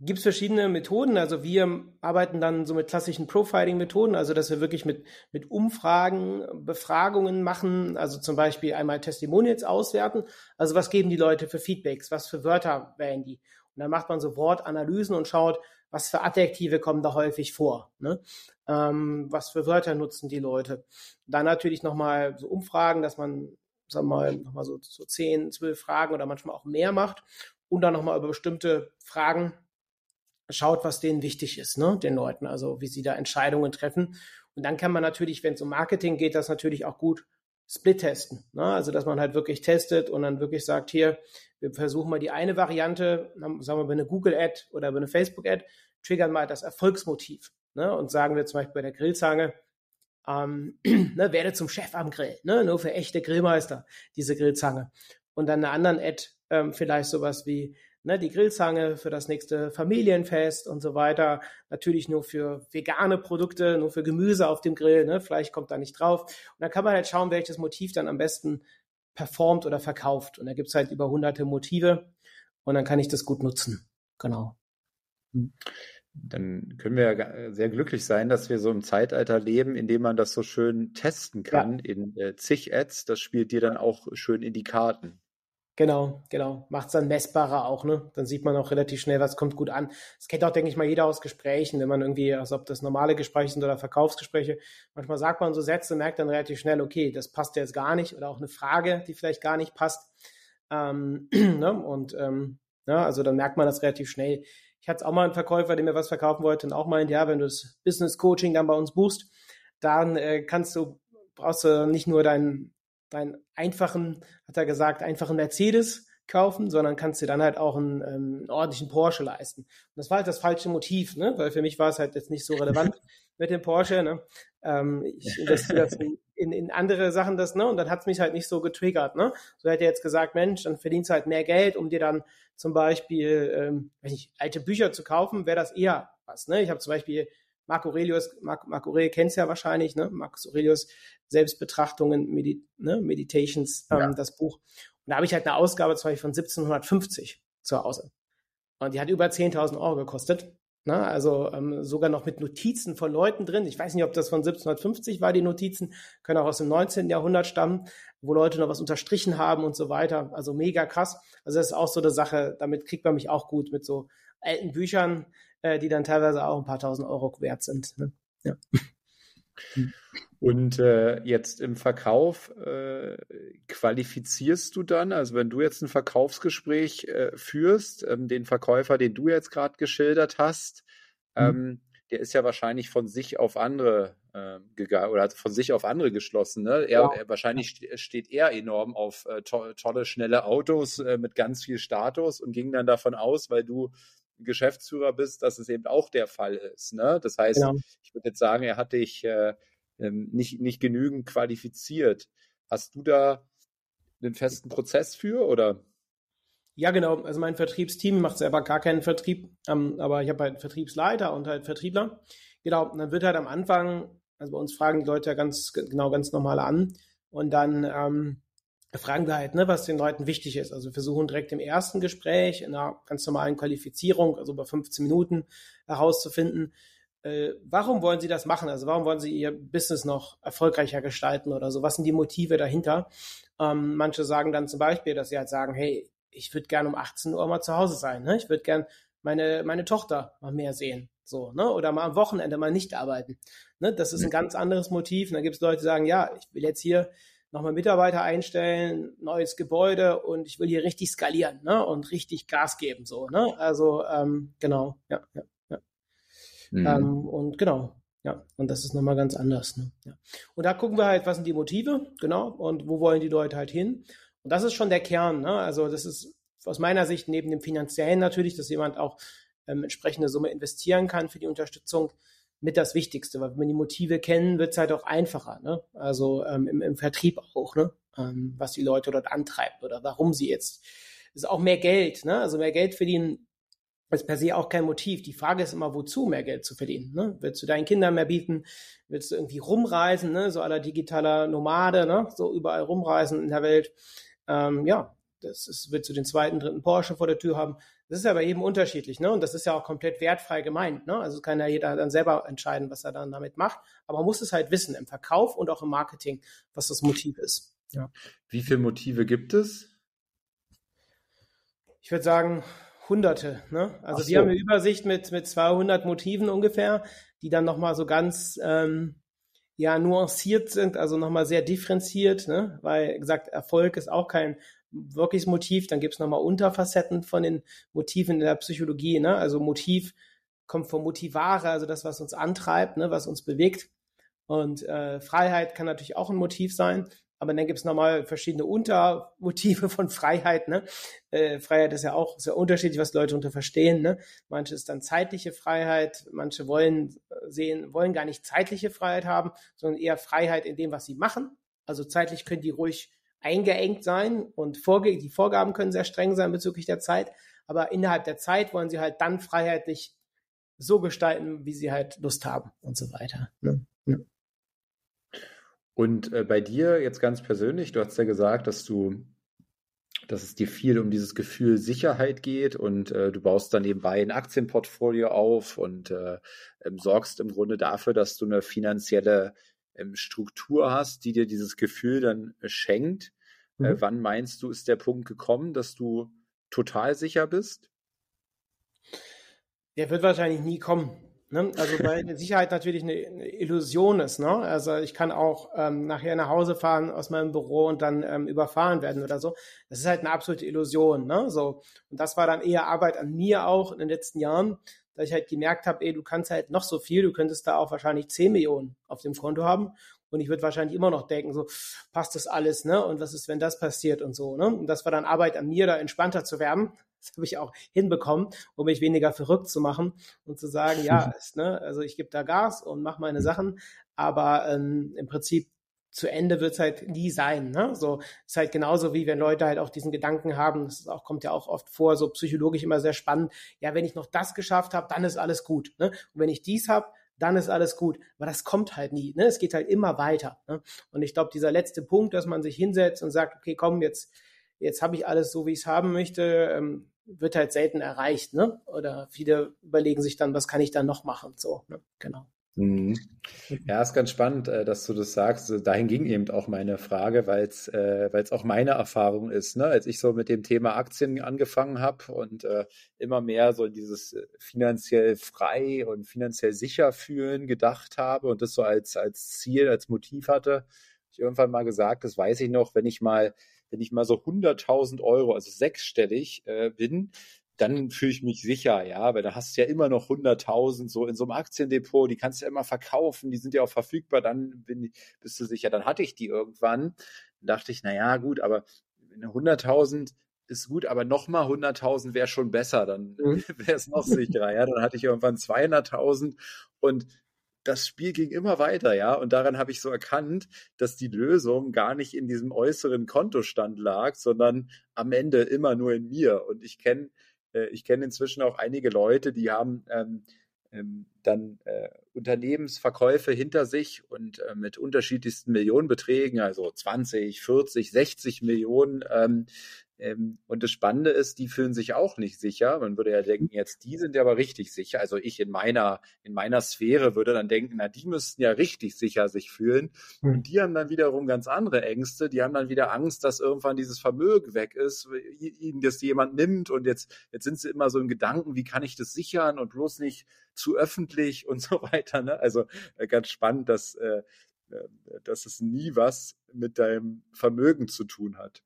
Gibt es verschiedene Methoden. Also wir arbeiten dann so mit klassischen Profiling-Methoden, also dass wir wirklich mit, mit Umfragen, Befragungen machen, also zum Beispiel einmal Testimonials auswerten. Also was geben die Leute für Feedbacks, was für Wörter wählen die? Und dann macht man so Wortanalysen und schaut, was für Adjektive kommen da häufig vor, ne? ähm, was für Wörter nutzen die Leute. Dann natürlich nochmal so Umfragen, dass man, sagen wir mal, nochmal so, so 10, 12 Fragen oder manchmal auch mehr macht und dann nochmal über bestimmte Fragen schaut, was denen wichtig ist, ne, den Leuten, also wie sie da Entscheidungen treffen. Und dann kann man natürlich, wenn es um Marketing geht, das natürlich auch gut split testen. Ne? Also dass man halt wirklich testet und dann wirklich sagt, hier, wir versuchen mal die eine Variante, sagen wir bei einer Google-Ad oder bei einer Facebook-Ad, triggern mal das Erfolgsmotiv. Ne? Und sagen wir zum Beispiel bei der Grillzange, ähm, ne, werde zum Chef am Grill, ne? nur für echte Grillmeister, diese Grillzange. Und dann eine anderen Ad, ähm, vielleicht sowas wie, ne, die Grillzange für das nächste Familienfest und so weiter. Natürlich nur für vegane Produkte, nur für Gemüse auf dem Grill, ne, Fleisch kommt da nicht drauf. Und dann kann man halt schauen, welches Motiv dann am besten performt oder verkauft. Und da gibt's halt über hunderte Motive und dann kann ich das gut nutzen. Genau. Hm. Dann können wir sehr glücklich sein, dass wir so im Zeitalter leben, in dem man das so schön testen kann ja. in äh, zig Ads. Das spielt dir dann auch schön in die Karten. Genau, genau. Macht es dann messbarer auch, ne? Dann sieht man auch relativ schnell, was kommt gut an. Das kennt auch, denke ich mal, jeder aus Gesprächen, wenn man irgendwie, als ob das normale Gespräche sind oder Verkaufsgespräche. Manchmal sagt man so Sätze, merkt dann relativ schnell, okay, das passt jetzt gar nicht oder auch eine Frage, die vielleicht gar nicht passt. Ähm, ne? Und ähm, ja, also dann merkt man das relativ schnell. Ich hatte auch mal einen Verkäufer, der mir was verkaufen wollte und auch meint, ja, wenn du das Business Coaching dann bei uns buchst, dann äh, kannst du, brauchst du nicht nur deinen deinen einfachen, hat er gesagt, einfachen Mercedes kaufen, sondern kannst dir dann halt auch einen, ähm, ordentlichen Porsche leisten. Und das war halt das falsche Motiv, ne? weil für mich war es halt jetzt nicht so relevant mit dem Porsche. Ne? Ähm, ich investiere das in, in, andere Sachen, das, ne? und dann hat es mich halt nicht so getriggert. Ne? So hätte er jetzt gesagt, Mensch, dann verdienst du halt mehr Geld, um dir dann zum Beispiel, ähm, weiß nicht, alte Bücher zu kaufen, wäre das eher was. Ne? Ich habe zum Beispiel Marco Aurelius, Marco, Marco Aurelius kennst ja wahrscheinlich, ne? Marcus Aurelius Selbstbetrachtungen, Medi ne? Meditations, ähm, ja. das Buch. Und da habe ich halt eine Ausgabe zum Beispiel von 1750 zu Hause. Und die hat über 10.000 Euro gekostet. Ne? Also ähm, sogar noch mit Notizen von Leuten drin. Ich weiß nicht, ob das von 1750 war, die Notizen, können auch aus dem 19. Jahrhundert stammen, wo Leute noch was unterstrichen haben und so weiter. Also mega krass. Also das ist auch so eine Sache, damit kriegt man mich auch gut mit so alten Büchern, äh, die dann teilweise auch ein paar tausend Euro wert sind. Ne? Ja. Und äh, jetzt im Verkauf äh, qualifizierst du dann, also wenn du jetzt ein Verkaufsgespräch äh, führst, ähm, den Verkäufer, den du jetzt gerade geschildert hast, mhm. ähm, der ist ja wahrscheinlich von sich auf andere äh, gegangen oder von sich auf andere geschlossen. Ne? Er, ja. er wahrscheinlich steht er enorm auf äh, to tolle, schnelle Autos äh, mit ganz viel Status und ging dann davon aus, weil du Geschäftsführer bist, dass es eben auch der Fall ist. Ne? Das heißt, genau. ich würde jetzt sagen, er hat dich äh, ähm, nicht, nicht genügend qualifiziert. Hast du da einen festen Prozess für oder? Ja, genau. Also mein Vertriebsteam macht selber gar keinen Vertrieb, ähm, aber ich habe halt Vertriebsleiter und halt Vertriebler. Genau, und dann wird halt am Anfang, also bei uns fragen die Leute ja ganz genau ganz normal an und dann ähm, fragen wir halt, ne, was den Leuten wichtig ist. Also wir versuchen direkt im ersten Gespräch in einer ganz normalen Qualifizierung, also über 15 Minuten herauszufinden, äh, warum wollen Sie das machen? Also warum wollen Sie Ihr Business noch erfolgreicher gestalten oder so? Was sind die Motive dahinter? Ähm, manche sagen dann zum Beispiel, dass sie halt sagen, hey, ich würde gerne um 18 Uhr mal zu Hause sein. Ne? Ich würde gerne meine, meine Tochter mal mehr sehen. So, ne? Oder mal am Wochenende mal nicht arbeiten. Ne? Das ist ein ganz anderes Motiv. Und dann gibt es Leute, die sagen, ja, ich will jetzt hier nochmal Mitarbeiter einstellen, neues Gebäude und ich will hier richtig skalieren ne? und richtig Gas geben. So, ne? Also ähm, genau, ja, ja, ja. Mhm. Ähm, und genau, ja, und das ist nochmal ganz anders. Ne? Ja. Und da gucken wir halt, was sind die Motive, genau, und wo wollen die Leute halt hin. Und das ist schon der Kern. Ne? Also das ist aus meiner Sicht neben dem finanziellen natürlich, dass jemand auch ähm, entsprechende Summe investieren kann für die Unterstützung, mit das Wichtigste, weil wenn wir die Motive kennen, wird es halt auch einfacher, ne? Also ähm, im, im Vertrieb auch, ne? Ähm, was die Leute dort antreibt oder warum sie jetzt. Das ist auch mehr Geld, ne? Also mehr Geld verdienen ist per se auch kein Motiv. Die Frage ist immer, wozu mehr Geld zu verdienen. Ne? Willst du deinen Kindern mehr bieten? Willst du irgendwie rumreisen, ne? so aller digitaler Nomade, ne? so überall rumreisen in der Welt? Ähm, ja, das ist, willst du den zweiten, dritten Porsche vor der Tür haben? Das ist aber eben unterschiedlich, ne? Und das ist ja auch komplett wertfrei gemeint, ne? Also kann ja jeder dann selber entscheiden, was er dann damit macht. Aber man muss es halt wissen im Verkauf und auch im Marketing, was das Motiv ist. Ja. Wie viele Motive gibt es? Ich würde sagen Hunderte. Ne? Also so. wir haben eine Übersicht mit, mit 200 Motiven ungefähr, die dann nochmal so ganz ähm, ja, nuanciert sind, also nochmal sehr differenziert, ne? weil gesagt, Erfolg ist auch kein wirkliches Motiv. Dann gibt es nochmal Unterfacetten von den Motiven in der Psychologie. Ne? Also Motiv kommt vom Motivare, also das, was uns antreibt, ne? was uns bewegt. Und äh, Freiheit kann natürlich auch ein Motiv sein. Aber dann gibt es nochmal verschiedene Untermotive von Freiheit. Ne? Äh, Freiheit ist ja auch sehr unterschiedlich, was Leute unter verstehen. Ne? Manche ist dann zeitliche Freiheit, manche wollen äh, sehen, wollen gar nicht zeitliche Freiheit haben, sondern eher Freiheit in dem, was sie machen. Also zeitlich können die ruhig eingeengt sein und Vorge die Vorgaben können sehr streng sein bezüglich der Zeit. Aber innerhalb der Zeit wollen sie halt dann freiheitlich so gestalten, wie sie halt Lust haben und so weiter. Ne? Ja. Und äh, bei dir jetzt ganz persönlich, du hast ja gesagt, dass du, dass es dir viel um dieses Gefühl Sicherheit geht und äh, du baust dann nebenbei ein Aktienportfolio auf und äh, ähm, sorgst im Grunde dafür, dass du eine finanzielle ähm, Struktur hast, die dir dieses Gefühl dann äh, schenkt. Äh, mhm. Äh, wann meinst du, ist der Punkt gekommen, dass du total sicher bist? Der wird wahrscheinlich nie kommen. Ne? Also weil Sicherheit natürlich eine, eine, Illusion ist. Ne? Also ich kann auch ähm, nachher nach Hause fahren aus meinem Büro und dann ähm, überfahren werden oder so. Das ist halt eine absolute Illusion. Ne? So und das war dann eher Arbeit an mir auch in den letzten Jahren, dass ich halt gemerkt habe, ey, du kannst halt noch so viel, du könntest da auch wahrscheinlich 10 Millionen auf dem Konto haben und ich würde wahrscheinlich immer noch denken, so passt das alles, ne? Und was ist, wenn das passiert und so, ne? Und das war dann Arbeit an mir, da entspannter zu werden. Das habe ich auch hinbekommen, um mich weniger verrückt zu machen und zu sagen, ja, ist, ne, also ich gebe da Gas und mache meine Sachen, aber ähm, im Prinzip zu Ende wird es halt nie sein. Ne? So ist halt genauso wie wenn Leute halt auch diesen Gedanken haben, das auch, kommt ja auch oft vor, so psychologisch immer sehr spannend, ja, wenn ich noch das geschafft habe, dann ist alles gut. Ne? Und wenn ich dies habe, dann ist alles gut. Aber das kommt halt nie. Ne? Es geht halt immer weiter. Ne? Und ich glaube, dieser letzte Punkt, dass man sich hinsetzt und sagt, okay, komm, jetzt jetzt habe ich alles so, wie ich es haben möchte, ähm, wird halt selten erreicht, ne? Oder viele überlegen sich dann, was kann ich dann noch machen? So, ne? Genau. Mhm. Ja, ist ganz spannend, äh, dass du das sagst. Also, dahin ging eben auch meine Frage, weil es äh, weil's auch meine Erfahrung ist. Ne? Als ich so mit dem Thema Aktien angefangen habe und äh, immer mehr so dieses finanziell frei und finanziell sicher fühlen gedacht habe und das so als, als Ziel, als Motiv hatte, ich irgendwann mal gesagt, das weiß ich noch, wenn ich mal wenn ich mal so 100.000 Euro, also sechsstellig äh, bin, dann fühle ich mich sicher, ja, weil da hast du ja immer noch 100.000 so in so einem Aktiendepot, die kannst du ja immer verkaufen, die sind ja auch verfügbar, dann bin, bist du sicher. Dann hatte ich die irgendwann, dann dachte ich, na ja, gut, aber 100.000 ist gut, aber nochmal 100.000 wäre schon besser, dann mhm. wäre es noch sicherer, ja. Dann hatte ich irgendwann 200.000 und das Spiel ging immer weiter, ja. Und daran habe ich so erkannt, dass die Lösung gar nicht in diesem äußeren Kontostand lag, sondern am Ende immer nur in mir. Und ich kenne ich kenne inzwischen auch einige Leute, die haben ähm, ähm, dann äh, Unternehmensverkäufe hinter sich und äh, mit unterschiedlichsten Millionenbeträgen, also 20, 40, 60 Millionen ähm, und das Spannende ist, die fühlen sich auch nicht sicher. Man würde ja denken, jetzt die sind ja aber richtig sicher. Also ich in meiner, in meiner Sphäre würde dann denken, na, die müssten ja richtig sicher sich fühlen. Hm. Und die haben dann wiederum ganz andere Ängste. Die haben dann wieder Angst, dass irgendwann dieses Vermögen weg ist, ihnen das jemand nimmt. Und jetzt, jetzt sind sie immer so im Gedanken, wie kann ich das sichern und bloß nicht zu öffentlich und so weiter. Ne? Also äh, ganz spannend, dass, äh, äh dass es nie was mit deinem Vermögen zu tun hat.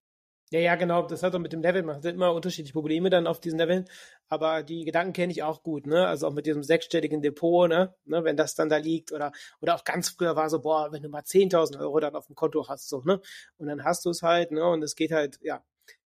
Ja, ja, genau. Das hat doch mit dem Level, man hat immer unterschiedliche Probleme dann auf diesen Leveln. Aber die Gedanken kenne ich auch gut, ne? Also auch mit diesem sechsstelligen Depot, ne? ne? Wenn das dann da liegt oder, oder auch ganz früher war so, boah, wenn du mal 10.000 Euro dann auf dem Konto hast, so, ne? Und dann hast du es halt, ne? Und es geht halt, ja,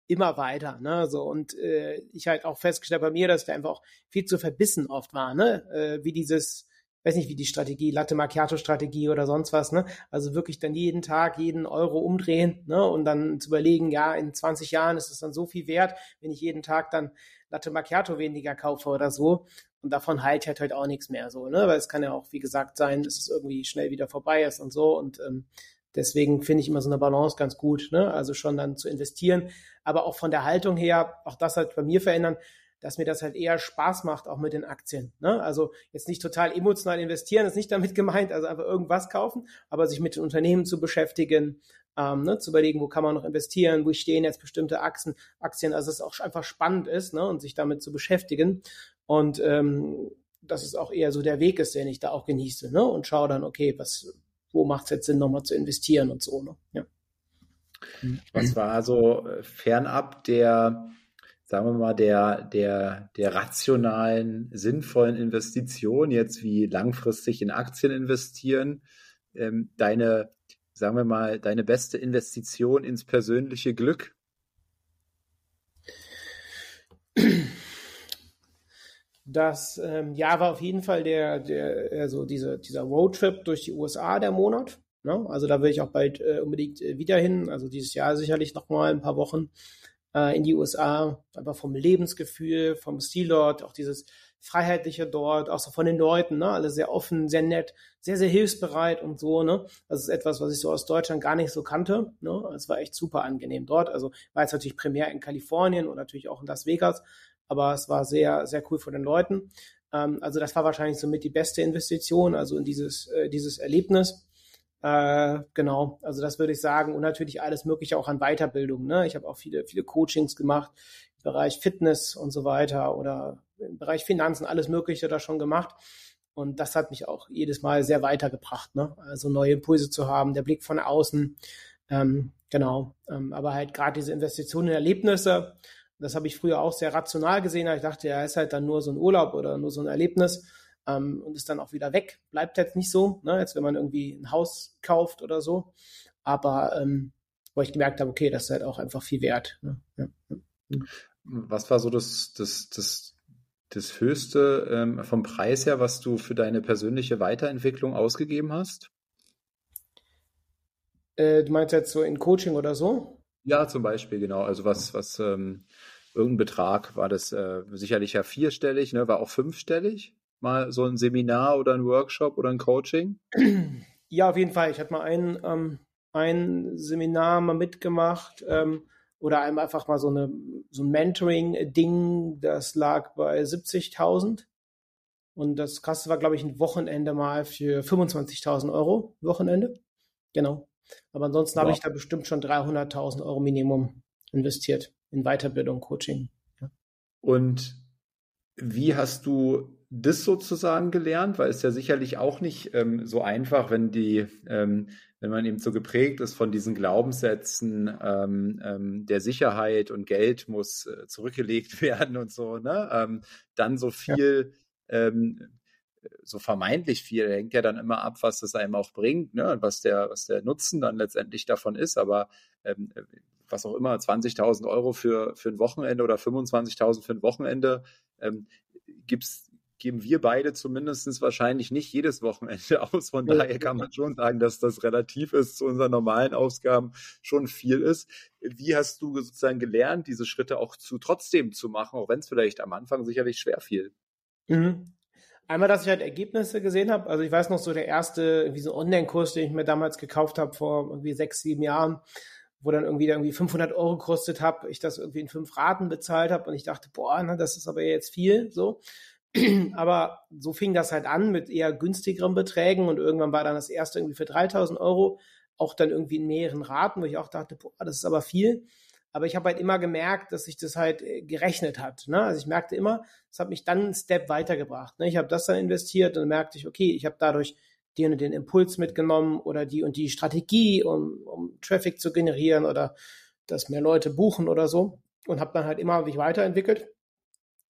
immer weiter, ne? So und äh, ich halt auch festgestellt bei mir, dass wir einfach auch viel zu verbissen oft waren, ne? Äh, wie dieses weiß nicht, wie die Strategie, Latte Macchiato Strategie oder sonst was, ne? Also wirklich dann jeden Tag jeden Euro umdrehen, ne? Und dann zu überlegen, ja, in 20 Jahren ist es dann so viel wert, wenn ich jeden Tag dann Latte Macchiato weniger kaufe oder so. Und davon heilt halt halt auch nichts mehr so, ne? Weil es kann ja auch, wie gesagt, sein, dass es irgendwie schnell wieder vorbei ist und so. Und ähm, deswegen finde ich immer so eine Balance ganz gut, ne? Also schon dann zu investieren, aber auch von der Haltung her, auch das halt bei mir verändern, dass mir das halt eher Spaß macht, auch mit den Aktien. Ne? Also jetzt nicht total emotional investieren, ist nicht damit gemeint, also einfach irgendwas kaufen, aber sich mit den Unternehmen zu beschäftigen, ähm, ne, zu überlegen, wo kann man noch investieren, wo stehen jetzt bestimmte Aktien, Aktien, also es auch einfach spannend ist ne, und sich damit zu beschäftigen. Und ähm, dass es auch eher so der Weg ist, den ich da auch genieße, ne? Und schaue dann, okay, was, wo macht es jetzt Sinn, nochmal zu investieren und so, ne? Ja. Was war also fernab der, sagen wir mal, der, der, der rationalen, sinnvollen Investition, jetzt wie langfristig in Aktien investieren, ähm, deine, sagen wir mal, deine beste Investition ins persönliche Glück? Das ähm, ja war auf jeden Fall der, der also diese, dieser Roadtrip durch die USA der Monat. Ne? Also da will ich auch bald äh, unbedingt äh, wieder hin. Also dieses Jahr sicherlich noch mal ein paar Wochen äh, in die USA. Einfach vom Lebensgefühl, vom Stil dort, auch dieses Freiheitliche dort, auch so von den Leuten, ne? alle sehr offen, sehr nett, sehr, sehr hilfsbereit und so. Ne? Das ist etwas, was ich so aus Deutschland gar nicht so kannte. Ne? Es war echt super angenehm dort. Also war jetzt natürlich primär in Kalifornien und natürlich auch in Las Vegas, aber es war sehr, sehr cool von den Leuten. Ähm, also das war wahrscheinlich somit die beste Investition, also in dieses, äh, dieses Erlebnis. Äh, genau, also das würde ich sagen. Und natürlich alles Mögliche auch an Weiterbildung. Ne? Ich habe auch viele, viele Coachings gemacht im Bereich Fitness und so weiter oder im Bereich Finanzen, alles Mögliche da schon gemacht. Und das hat mich auch jedes Mal sehr weitergebracht. Ne? Also neue Impulse zu haben, der Blick von außen. Ähm, genau. Ähm, aber halt gerade diese Investitionen in Erlebnisse, das habe ich früher auch sehr rational gesehen. Ich dachte, ja, ist halt dann nur so ein Urlaub oder nur so ein Erlebnis ähm, und ist dann auch wieder weg. Bleibt jetzt nicht so, ne? jetzt wenn man irgendwie ein Haus kauft oder so. Aber ähm, wo ich gemerkt habe, okay, das ist halt auch einfach viel wert. Ne? Ja. Was war so das, das, das, das Höchste ähm, vom Preis her, was du für deine persönliche Weiterentwicklung ausgegeben hast? Äh, du meinst jetzt so in Coaching oder so? Ja, zum Beispiel, genau. Also was, was ähm, irgendein Betrag war das äh, sicherlich ja vierstellig, ne? War auch fünfstellig? Mal so ein Seminar oder ein Workshop oder ein Coaching? Ja, auf jeden Fall. Ich hatte mal ein, ähm, ein Seminar mal mitgemacht ähm, oder einfach mal so, eine, so ein Mentoring-Ding, das lag bei 70.000. Und das krasse war, glaube ich, ein Wochenende mal für 25.000 Euro. Wochenende. Genau. Aber ansonsten wow. habe ich da bestimmt schon 300.000 Euro Minimum investiert in Weiterbildung, Coaching. Ja. Und wie hast du das sozusagen gelernt? Weil es ja sicherlich auch nicht ähm, so einfach, wenn die, ähm, wenn man eben so geprägt ist von diesen Glaubenssätzen ähm, ähm der Sicherheit und Geld muss äh, zurückgelegt werden und so, ne? Ähm, dann so viel ja ähm, so vermeintlich viel hängt ja dann immer ab, was es einem auch bringt, ne, und was der, was der Nutzen dann letztendlich davon ist. Aber was auch immer, 20.000 Euro für, für ein Wochenende oder 25.000 für ein Wochenende, ähm, gibt's, geben wir beide zumindest wahrscheinlich nicht jedes Wochenende aus. Von daher kann man schon sagen, dass das relativ ist zu unseren normalen Ausgaben schon viel ist. Wie hast du sozusagen gelernt, diese Schritte auch zu trotzdem zu machen, auch wenn es vielleicht am Anfang sicherlich schwer fiel? Mhm. Einmal, dass ich halt Ergebnisse gesehen habe. Also ich weiß noch so der erste irgendwie so Online-Kurs, den ich mir damals gekauft habe vor irgendwie sechs, sieben Jahren, wo dann irgendwie irgendwie 500 Euro gekostet habe, ich das irgendwie in fünf Raten bezahlt habe und ich dachte, boah, na, das ist aber jetzt viel, so. aber so fing das halt an mit eher günstigeren Beträgen und irgendwann war dann das erste irgendwie für 3000 Euro, auch dann irgendwie in mehreren Raten, wo ich auch dachte, boah, das ist aber viel. Aber ich habe halt immer gemerkt, dass sich das halt äh, gerechnet hat. Ne? Also ich merkte immer, das hat mich dann einen Step weitergebracht. Ne? Ich habe das dann investiert und dann merkte ich, okay, ich habe dadurch den und den Impuls mitgenommen oder die und die Strategie, um, um Traffic zu generieren oder dass mehr Leute buchen oder so. Und habe dann halt immer mich weiterentwickelt.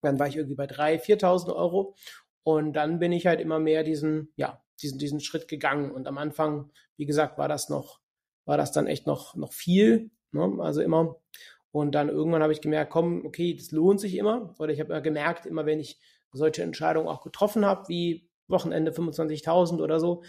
Dann war ich irgendwie bei 3.000, 4.000 Euro. Und dann bin ich halt immer mehr diesen, ja, diesen, diesen Schritt gegangen. Und am Anfang, wie gesagt, war das noch, war das dann echt noch, noch viel. Ne? Also immer. Und dann irgendwann habe ich gemerkt, komm, okay, das lohnt sich immer. Oder ich habe gemerkt, immer wenn ich solche Entscheidungen auch getroffen habe, wie Wochenende 25.000 oder so,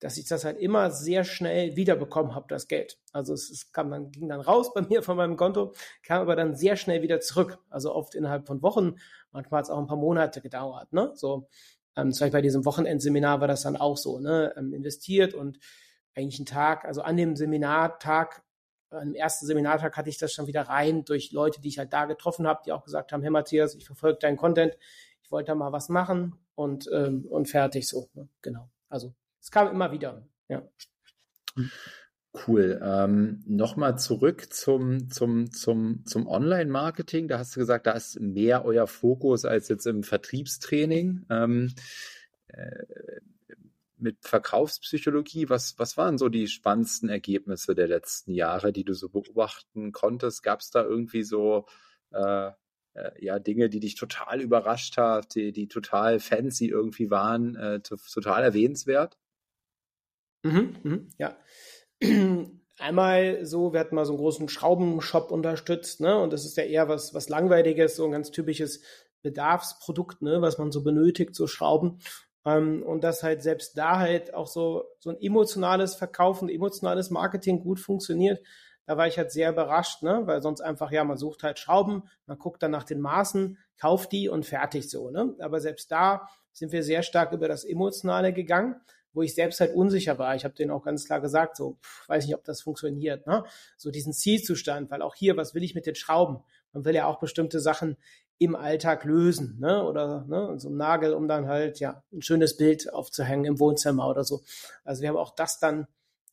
dass ich das halt immer sehr schnell wiederbekommen habe, das Geld. Also es, es, kam dann, ging dann raus bei mir von meinem Konto, kam aber dann sehr schnell wieder zurück. Also oft innerhalb von Wochen, manchmal hat es auch ein paar Monate gedauert. Ne? So, ähm, zum Beispiel bei diesem Wochenendseminar war das dann auch so, ne? Ähm, investiert und eigentlich einen Tag, also an dem Seminartag am ersten Seminartag hatte ich das schon wieder rein durch Leute, die ich halt da getroffen habe, die auch gesagt haben, hey Matthias, ich verfolge deinen Content, ich wollte da mal was machen und, ähm, und fertig so. Ne? Genau. Also es kam immer wieder. Ja. Cool. Ähm, Nochmal zurück zum, zum, zum, zum Online-Marketing. Da hast du gesagt, da ist mehr euer Fokus als jetzt im Vertriebstraining. Ähm, äh, mit Verkaufspsychologie, was, was waren so die spannendsten Ergebnisse der letzten Jahre, die du so beobachten konntest? Gab es da irgendwie so äh, äh, ja Dinge, die dich total überrascht hat, die, die total fancy irgendwie waren, äh, total erwähnenswert? Mhm, mhm, ja. Einmal so, wir hatten mal so einen großen Schraubenshop unterstützt, ne? Und das ist ja eher was, was Langweiliges, so ein ganz typisches Bedarfsprodukt, ne, was man so benötigt, so Schrauben. Ähm, und dass halt selbst da halt auch so, so ein emotionales Verkaufen, emotionales Marketing gut funktioniert. Da war ich halt sehr überrascht, ne? weil sonst einfach, ja, man sucht halt Schrauben, man guckt dann nach den Maßen, kauft die und fertig so. Ne? Aber selbst da sind wir sehr stark über das Emotionale gegangen wo ich selbst halt unsicher war. Ich habe denen auch ganz klar gesagt, so, pff, weiß nicht, ob das funktioniert, ne? So diesen Zielzustand, weil auch hier, was will ich mit den Schrauben? Man will ja auch bestimmte Sachen im Alltag lösen, ne? Oder ne, so ein Nagel, um dann halt ja ein schönes Bild aufzuhängen im Wohnzimmer oder so. Also wir haben auch das dann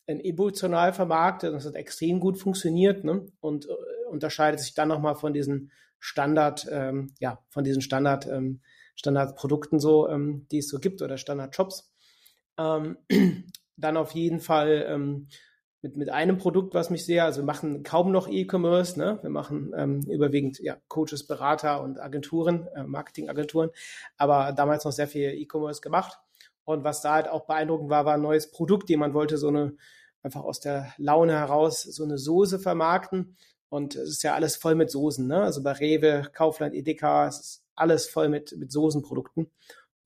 emotional vermarktet. Das hat extrem gut funktioniert, ne? Und äh, unterscheidet sich dann nochmal von diesen Standard, ähm, ja, von diesen Standard, ähm, Standardprodukten so, ähm, die es so gibt oder Standardjobs. Ähm, dann auf jeden Fall ähm, mit, mit einem Produkt, was mich sehr, also wir machen kaum noch E-Commerce, ne? wir machen ähm, überwiegend ja, Coaches, Berater und Agenturen, äh, Marketingagenturen, aber damals noch sehr viel E-Commerce gemacht. Und was da halt auch beeindruckend war, war ein neues Produkt. Jemand wollte so eine, einfach aus der Laune heraus so eine Soße vermarkten. Und es ist ja alles voll mit Soßen, ne? Also bei Rewe, Kaufland, Edeka, es ist alles voll mit, mit Soßenprodukten.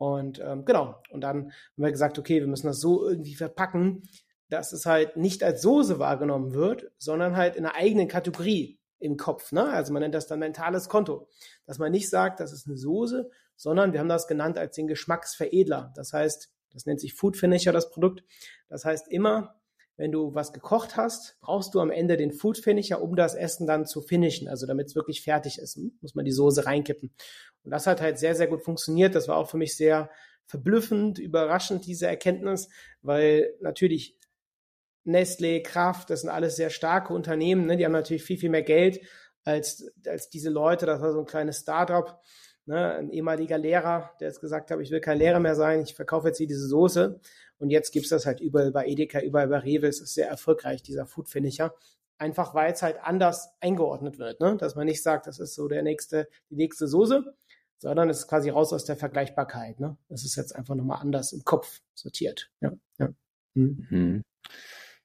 Und ähm, genau, und dann haben wir gesagt, okay, wir müssen das so irgendwie verpacken, dass es halt nicht als Soße wahrgenommen wird, sondern halt in einer eigenen Kategorie im Kopf. Ne? Also man nennt das dann mentales Konto. Dass man nicht sagt, das ist eine Soße, sondern wir haben das genannt als den Geschmacksveredler. Das heißt, das nennt sich Food Finisher, das Produkt. Das heißt immer, wenn du was gekocht hast, brauchst du am Ende den Food Finisher, um das Essen dann zu finishen. Also damit es wirklich fertig ist, muss man die Soße reinkippen. Und das hat halt sehr, sehr gut funktioniert. Das war auch für mich sehr verblüffend, überraschend, diese Erkenntnis, weil natürlich Nestle, Kraft, das sind alles sehr starke Unternehmen, ne? die haben natürlich viel, viel mehr Geld als, als diese Leute. Das war so ein kleines Startup, ne? ein ehemaliger Lehrer, der jetzt gesagt hat, ich will kein Lehrer mehr sein, ich verkaufe jetzt hier diese Soße. Und jetzt gibt's das halt überall bei Edeka, überall bei Rewe. Es ist sehr erfolgreich, dieser Food Finisher. Einfach weil es halt anders eingeordnet wird, ne? Dass man nicht sagt, das ist so der nächste, die nächste Soße, sondern es ist quasi raus aus der Vergleichbarkeit. Ne? Das ist jetzt einfach nochmal anders im Kopf sortiert. Ja, ja. Hm. Mhm.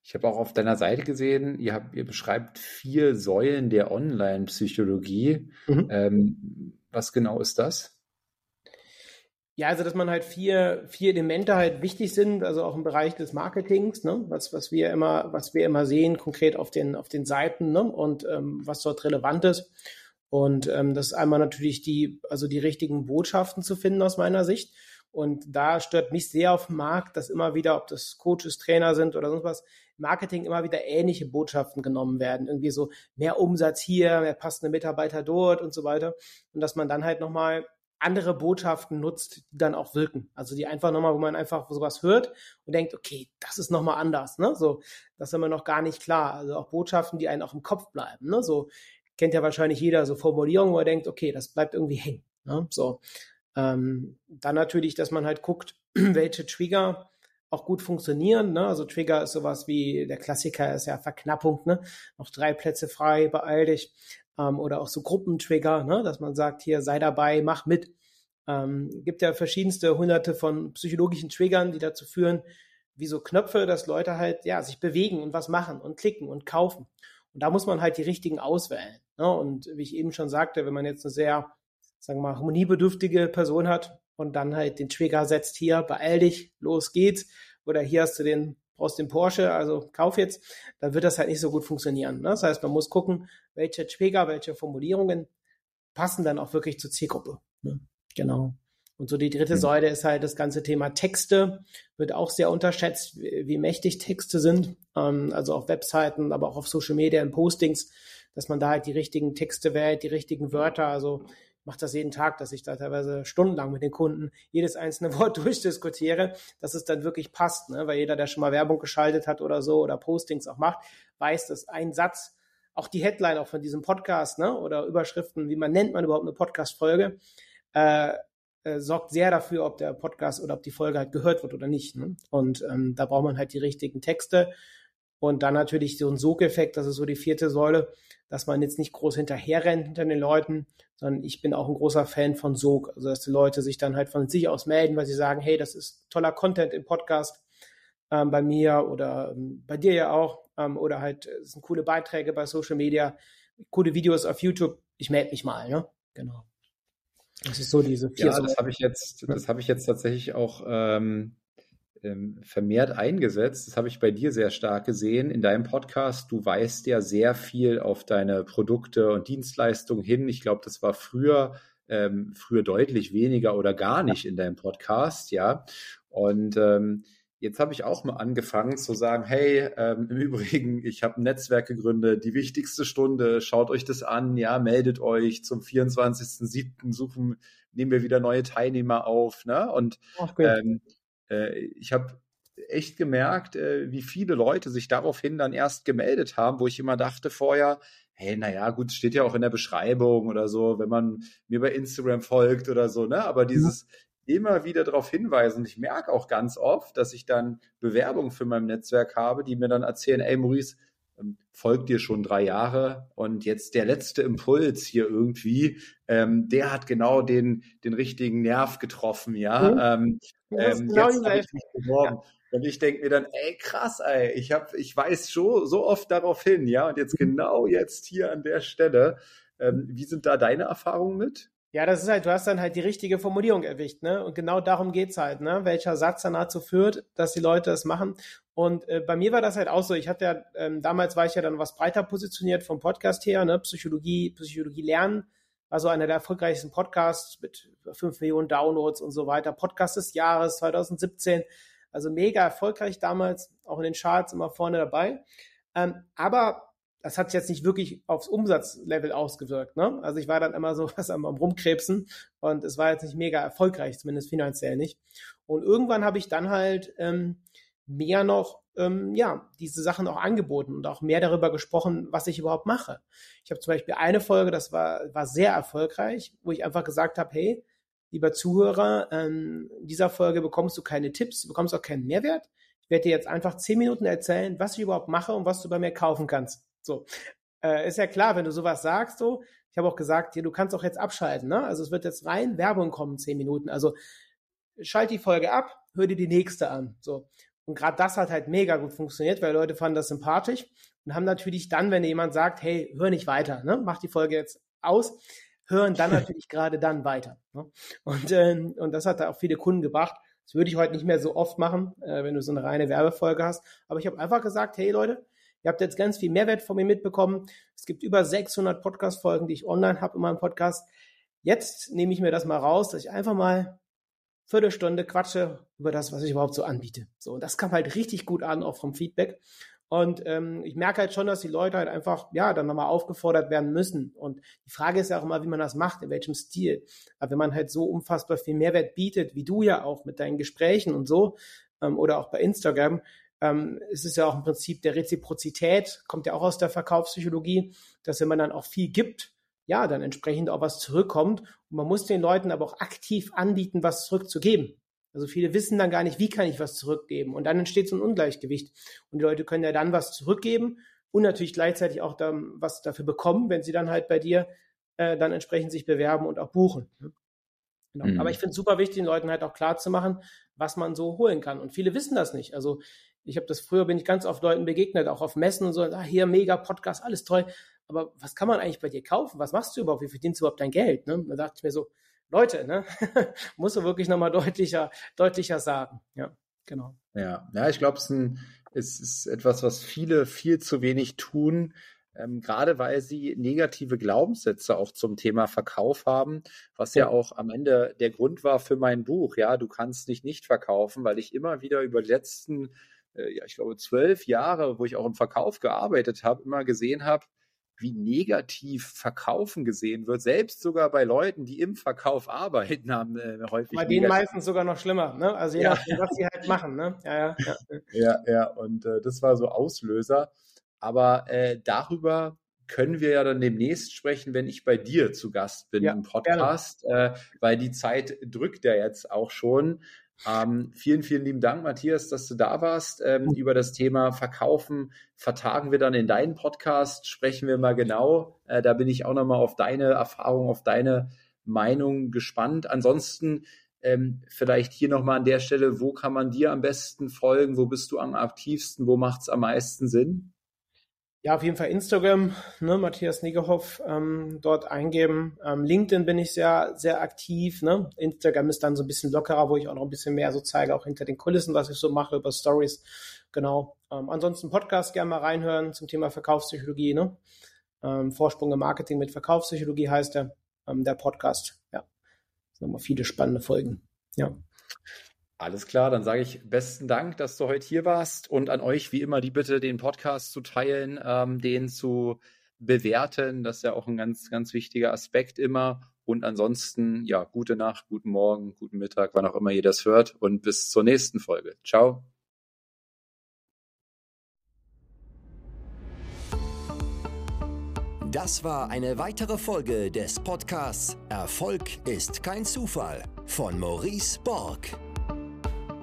Ich habe auch auf deiner Seite gesehen, ihr, habt, ihr beschreibt vier Säulen der Online-Psychologie. Mhm. Ähm, was genau ist das? Ja, also dass man halt vier, vier Elemente halt wichtig sind, also auch im Bereich des Marketings, ne? was, was wir immer, was wir immer sehen, konkret auf den, auf den Seiten ne? und ähm, was dort relevant ist. Und ähm, das ist einmal natürlich die, also die richtigen Botschaften zu finden aus meiner Sicht. Und da stört mich sehr auf dem Markt, dass immer wieder, ob das Coaches, Trainer sind oder sonst was, Marketing immer wieder ähnliche Botschaften genommen werden. Irgendwie so mehr Umsatz hier, mehr passende Mitarbeiter dort und so weiter. Und dass man dann halt nochmal andere Botschaften nutzt, die dann auch wirken. Also die einfach nochmal, wo man einfach sowas hört und denkt, okay, das ist nochmal anders, ne? So, das ist immer noch gar nicht klar. Also auch Botschaften, die einen auch im Kopf bleiben, ne? So, kennt ja wahrscheinlich jeder so Formulierungen, wo er denkt, okay, das bleibt irgendwie hängen, ne? So. Ähm, dann natürlich, dass man halt guckt, welche Trigger auch gut funktionieren. Ne? Also Trigger ist sowas wie der Klassiker ist ja Verknappung, ne? Noch drei Plätze frei, beeil dich ähm, oder auch so Gruppentrigger, ne? dass man sagt, hier sei dabei, mach mit. Ähm, gibt ja verschiedenste hunderte von psychologischen Triggern, die dazu führen, wie so Knöpfe, dass Leute halt ja sich bewegen und was machen und klicken und kaufen. Und da muss man halt die richtigen auswählen. Ne? Und wie ich eben schon sagte, wenn man jetzt eine sehr, sagen wir mal, harmoniebedürftige Person hat und dann halt den Trigger setzt, hier, beeil dich, los geht's, oder hier hast du den brauchst den Porsche, also kauf jetzt, dann wird das halt nicht so gut funktionieren. Ne? Das heißt, man muss gucken, welche Trigger, welche Formulierungen passen dann auch wirklich zur Zielgruppe. Ne? Genau. Und so die dritte mhm. Säule ist halt das ganze Thema Texte, wird auch sehr unterschätzt, wie, wie mächtig Texte sind, ähm, also auf Webseiten, aber auch auf Social Media und Postings, dass man da halt die richtigen Texte wählt, die richtigen Wörter, also mache das jeden Tag, dass ich da teilweise stundenlang mit den Kunden jedes einzelne Wort durchdiskutiere, dass es dann wirklich passt, ne? weil jeder, der schon mal Werbung geschaltet hat oder so oder Postings auch macht, weiß, dass ein Satz, auch die Headline auch von diesem Podcast ne? oder Überschriften, wie man nennt man überhaupt eine Podcast-Folge, äh, äh, sorgt sehr dafür, ob der Podcast oder ob die Folge halt gehört wird oder nicht. Ne? Und ähm, da braucht man halt die richtigen Texte und dann natürlich so ein Sogeffekt, das ist so die vierte Säule, dass man jetzt nicht groß hinterherrennt hinter den Leuten, sondern ich bin auch ein großer Fan von Sog. Also dass die Leute sich dann halt von sich aus melden, weil sie sagen, hey, das ist toller Content im Podcast ähm, bei mir oder ähm, bei dir ja auch. Ähm, oder halt, es sind coole Beiträge bei Social Media, coole Videos auf YouTube. Ich melde mich mal, ne? Genau. Das ist so diese vier. Ja, das habe ich jetzt, das habe ich jetzt tatsächlich auch ähm, ähm, vermehrt eingesetzt. Das habe ich bei dir sehr stark gesehen in deinem Podcast. Du weist ja sehr viel auf deine Produkte und Dienstleistungen hin. Ich glaube, das war früher ähm, früher deutlich weniger oder gar nicht in deinem Podcast, ja. Und ähm, jetzt habe ich auch mal angefangen zu sagen, hey, ähm, im Übrigen, ich habe ein Netzwerk gegründet, die wichtigste Stunde, schaut euch das an, ja, meldet euch zum 24.07. suchen, nehmen wir wieder neue Teilnehmer auf, ne? Und Ach, ähm, äh, ich habe echt gemerkt, äh, wie viele Leute sich daraufhin dann erst gemeldet haben, wo ich immer dachte vorher, hey, naja, gut, steht ja auch in der Beschreibung oder so, wenn man mir bei Instagram folgt oder so, ne? Aber dieses immer wieder darauf hinweisen, ich merke auch ganz oft, dass ich dann Bewerbungen für mein Netzwerk habe, die mir dann erzählen, ey Maurice, folgt dir schon drei Jahre und jetzt der letzte Impuls hier irgendwie, ähm, der hat genau den, den richtigen Nerv getroffen, ja. Mhm. Ähm, ähm, genau jetzt habe ich mich beworben. Ja. Und ich denke mir dann, ey, krass, ey, ich hab, ich weiß schon so oft darauf hin, ja, und jetzt mhm. genau jetzt hier an der Stelle. Ähm, wie sind da deine Erfahrungen mit? Ja, das ist halt, du hast dann halt die richtige Formulierung erwischt, ne? Und genau darum geht's halt, ne? Welcher Satz dann dazu führt, dass die Leute es machen. Und äh, bei mir war das halt auch so. Ich hatte ja, ähm, damals war ich ja dann was breiter positioniert vom Podcast her, ne? Psychologie, Psychologie lernen. War so einer der erfolgreichsten Podcasts mit fünf Millionen Downloads und so weiter. Podcast des Jahres 2017. Also mega erfolgreich damals, auch in den Charts immer vorne dabei. Ähm, aber das hat sich jetzt nicht wirklich aufs Umsatzlevel ausgewirkt. Ne? Also ich war dann immer so was am, am Rumkrebsen und es war jetzt nicht mega erfolgreich, zumindest finanziell nicht. Und irgendwann habe ich dann halt ähm, mehr noch ähm, ja diese Sachen auch angeboten und auch mehr darüber gesprochen, was ich überhaupt mache. Ich habe zum Beispiel eine Folge, das war war sehr erfolgreich, wo ich einfach gesagt habe, hey, lieber Zuhörer, ähm, in dieser Folge bekommst du keine Tipps, du bekommst auch keinen Mehrwert. Ich werde dir jetzt einfach zehn Minuten erzählen, was ich überhaupt mache und was du bei mir kaufen kannst. So. Äh, ist ja klar, wenn du sowas sagst, so. Ich habe auch gesagt, hier, du kannst auch jetzt abschalten, ne? Also es wird jetzt rein Werbung kommen, zehn Minuten. Also schalt die Folge ab, hör dir die nächste an. So. Und gerade das hat halt mega gut funktioniert, weil Leute fanden das sympathisch und haben natürlich dann, wenn jemand sagt, hey, hör nicht weiter, ne? Mach die Folge jetzt aus, hören dann natürlich gerade dann weiter. Ne? Und, ähm, und das hat da auch viele Kunden gebracht. Das würde ich heute nicht mehr so oft machen, äh, wenn du so eine reine Werbefolge hast. Aber ich habe einfach gesagt, hey Leute, Ihr habt jetzt ganz viel Mehrwert von mir mitbekommen. Es gibt über 600 Podcast-Folgen, die ich online habe in meinem Podcast. Jetzt nehme ich mir das mal raus, dass ich einfach mal Viertelstunde quatsche über das, was ich überhaupt so anbiete. So, und das kam halt richtig gut an, auch vom Feedback. Und ähm, ich merke halt schon, dass die Leute halt einfach, ja, dann nochmal aufgefordert werden müssen. Und die Frage ist ja auch immer, wie man das macht, in welchem Stil. Aber wenn man halt so unfassbar viel Mehrwert bietet, wie du ja auch mit deinen Gesprächen und so, ähm, oder auch bei Instagram, ähm, es ist ja auch im Prinzip der Reziprozität, kommt ja auch aus der Verkaufspsychologie, dass wenn man dann auch viel gibt, ja, dann entsprechend auch was zurückkommt. Und man muss den Leuten aber auch aktiv anbieten, was zurückzugeben. Also viele wissen dann gar nicht, wie kann ich was zurückgeben. Und dann entsteht so ein Ungleichgewicht. Und die Leute können ja dann was zurückgeben und natürlich gleichzeitig auch dann was dafür bekommen, wenn sie dann halt bei dir äh, dann entsprechend sich bewerben und auch buchen. Ne? Genau. Mhm. Aber ich finde es super wichtig, den Leuten halt auch klar zu machen, was man so holen kann. Und viele wissen das nicht. Also ich habe das früher, bin ich ganz oft Leuten begegnet, auch auf Messen und so, ah, hier mega Podcast, alles toll. Aber was kann man eigentlich bei dir kaufen? Was machst du überhaupt? Wie verdienst du überhaupt dein Geld? Ne? Da dachte ich mir so, Leute, ne? musst du wirklich nochmal deutlicher, deutlicher sagen. Ja, genau. Ja, ja ich glaube, es, es, ist etwas, was viele viel zu wenig tun. ähm, gerade weil sie negative Glaubenssätze auch zum Thema Verkauf haben, was ja auch am Ende der Grund war für mein Buch. Ja, du kannst nicht nicht verkaufen, weil ich immer wieder über die letzten, äh, ja, ich glaube, zwölf Jahre, wo ich auch im Verkauf gearbeitet habe, immer gesehen habe, wie negativ Verkaufen gesehen wird, selbst sogar bei Leuten, die im Verkauf arbeiten, haben äh, häufig. Bei denen meistens sogar noch schlimmer, ne? Also je ja. nachdem, was sie halt machen, ne? Ja, ja, ja. ja, ja. Und äh, das war so Auslöser. Aber äh, darüber können wir ja dann demnächst sprechen, wenn ich bei dir zu Gast bin ja, im Podcast, äh, weil die Zeit drückt ja jetzt auch schon. Ähm, vielen, vielen lieben Dank, Matthias, dass du da warst. Ähm, über das Thema Verkaufen vertagen wir dann in deinen Podcast, sprechen wir mal genau. Äh, da bin ich auch nochmal auf deine Erfahrung, auf deine Meinung gespannt. Ansonsten ähm, vielleicht hier nochmal an der Stelle, wo kann man dir am besten folgen? Wo bist du am aktivsten? Wo macht es am meisten Sinn? Ja, auf jeden Fall Instagram, ne, Matthias Negerhoff, ähm, dort eingeben. Ähm, LinkedIn bin ich sehr, sehr aktiv. Ne? Instagram ist dann so ein bisschen lockerer, wo ich auch noch ein bisschen mehr so zeige, auch hinter den Kulissen, was ich so mache über Stories. Genau. Ähm, ansonsten Podcast gerne mal reinhören zum Thema Verkaufspsychologie. Ne? Ähm, Vorsprung im Marketing mit Verkaufspsychologie heißt der, ähm, der Podcast. Ja, das sind nochmal viele spannende Folgen. Ja. Alles klar, dann sage ich besten Dank, dass du heute hier warst und an euch wie immer die Bitte, den Podcast zu teilen, ähm, den zu bewerten. Das ist ja auch ein ganz, ganz wichtiger Aspekt immer. Und ansonsten, ja, gute Nacht, guten Morgen, guten Mittag, wann auch immer ihr das hört und bis zur nächsten Folge. Ciao. Das war eine weitere Folge des Podcasts Erfolg ist kein Zufall von Maurice Borg.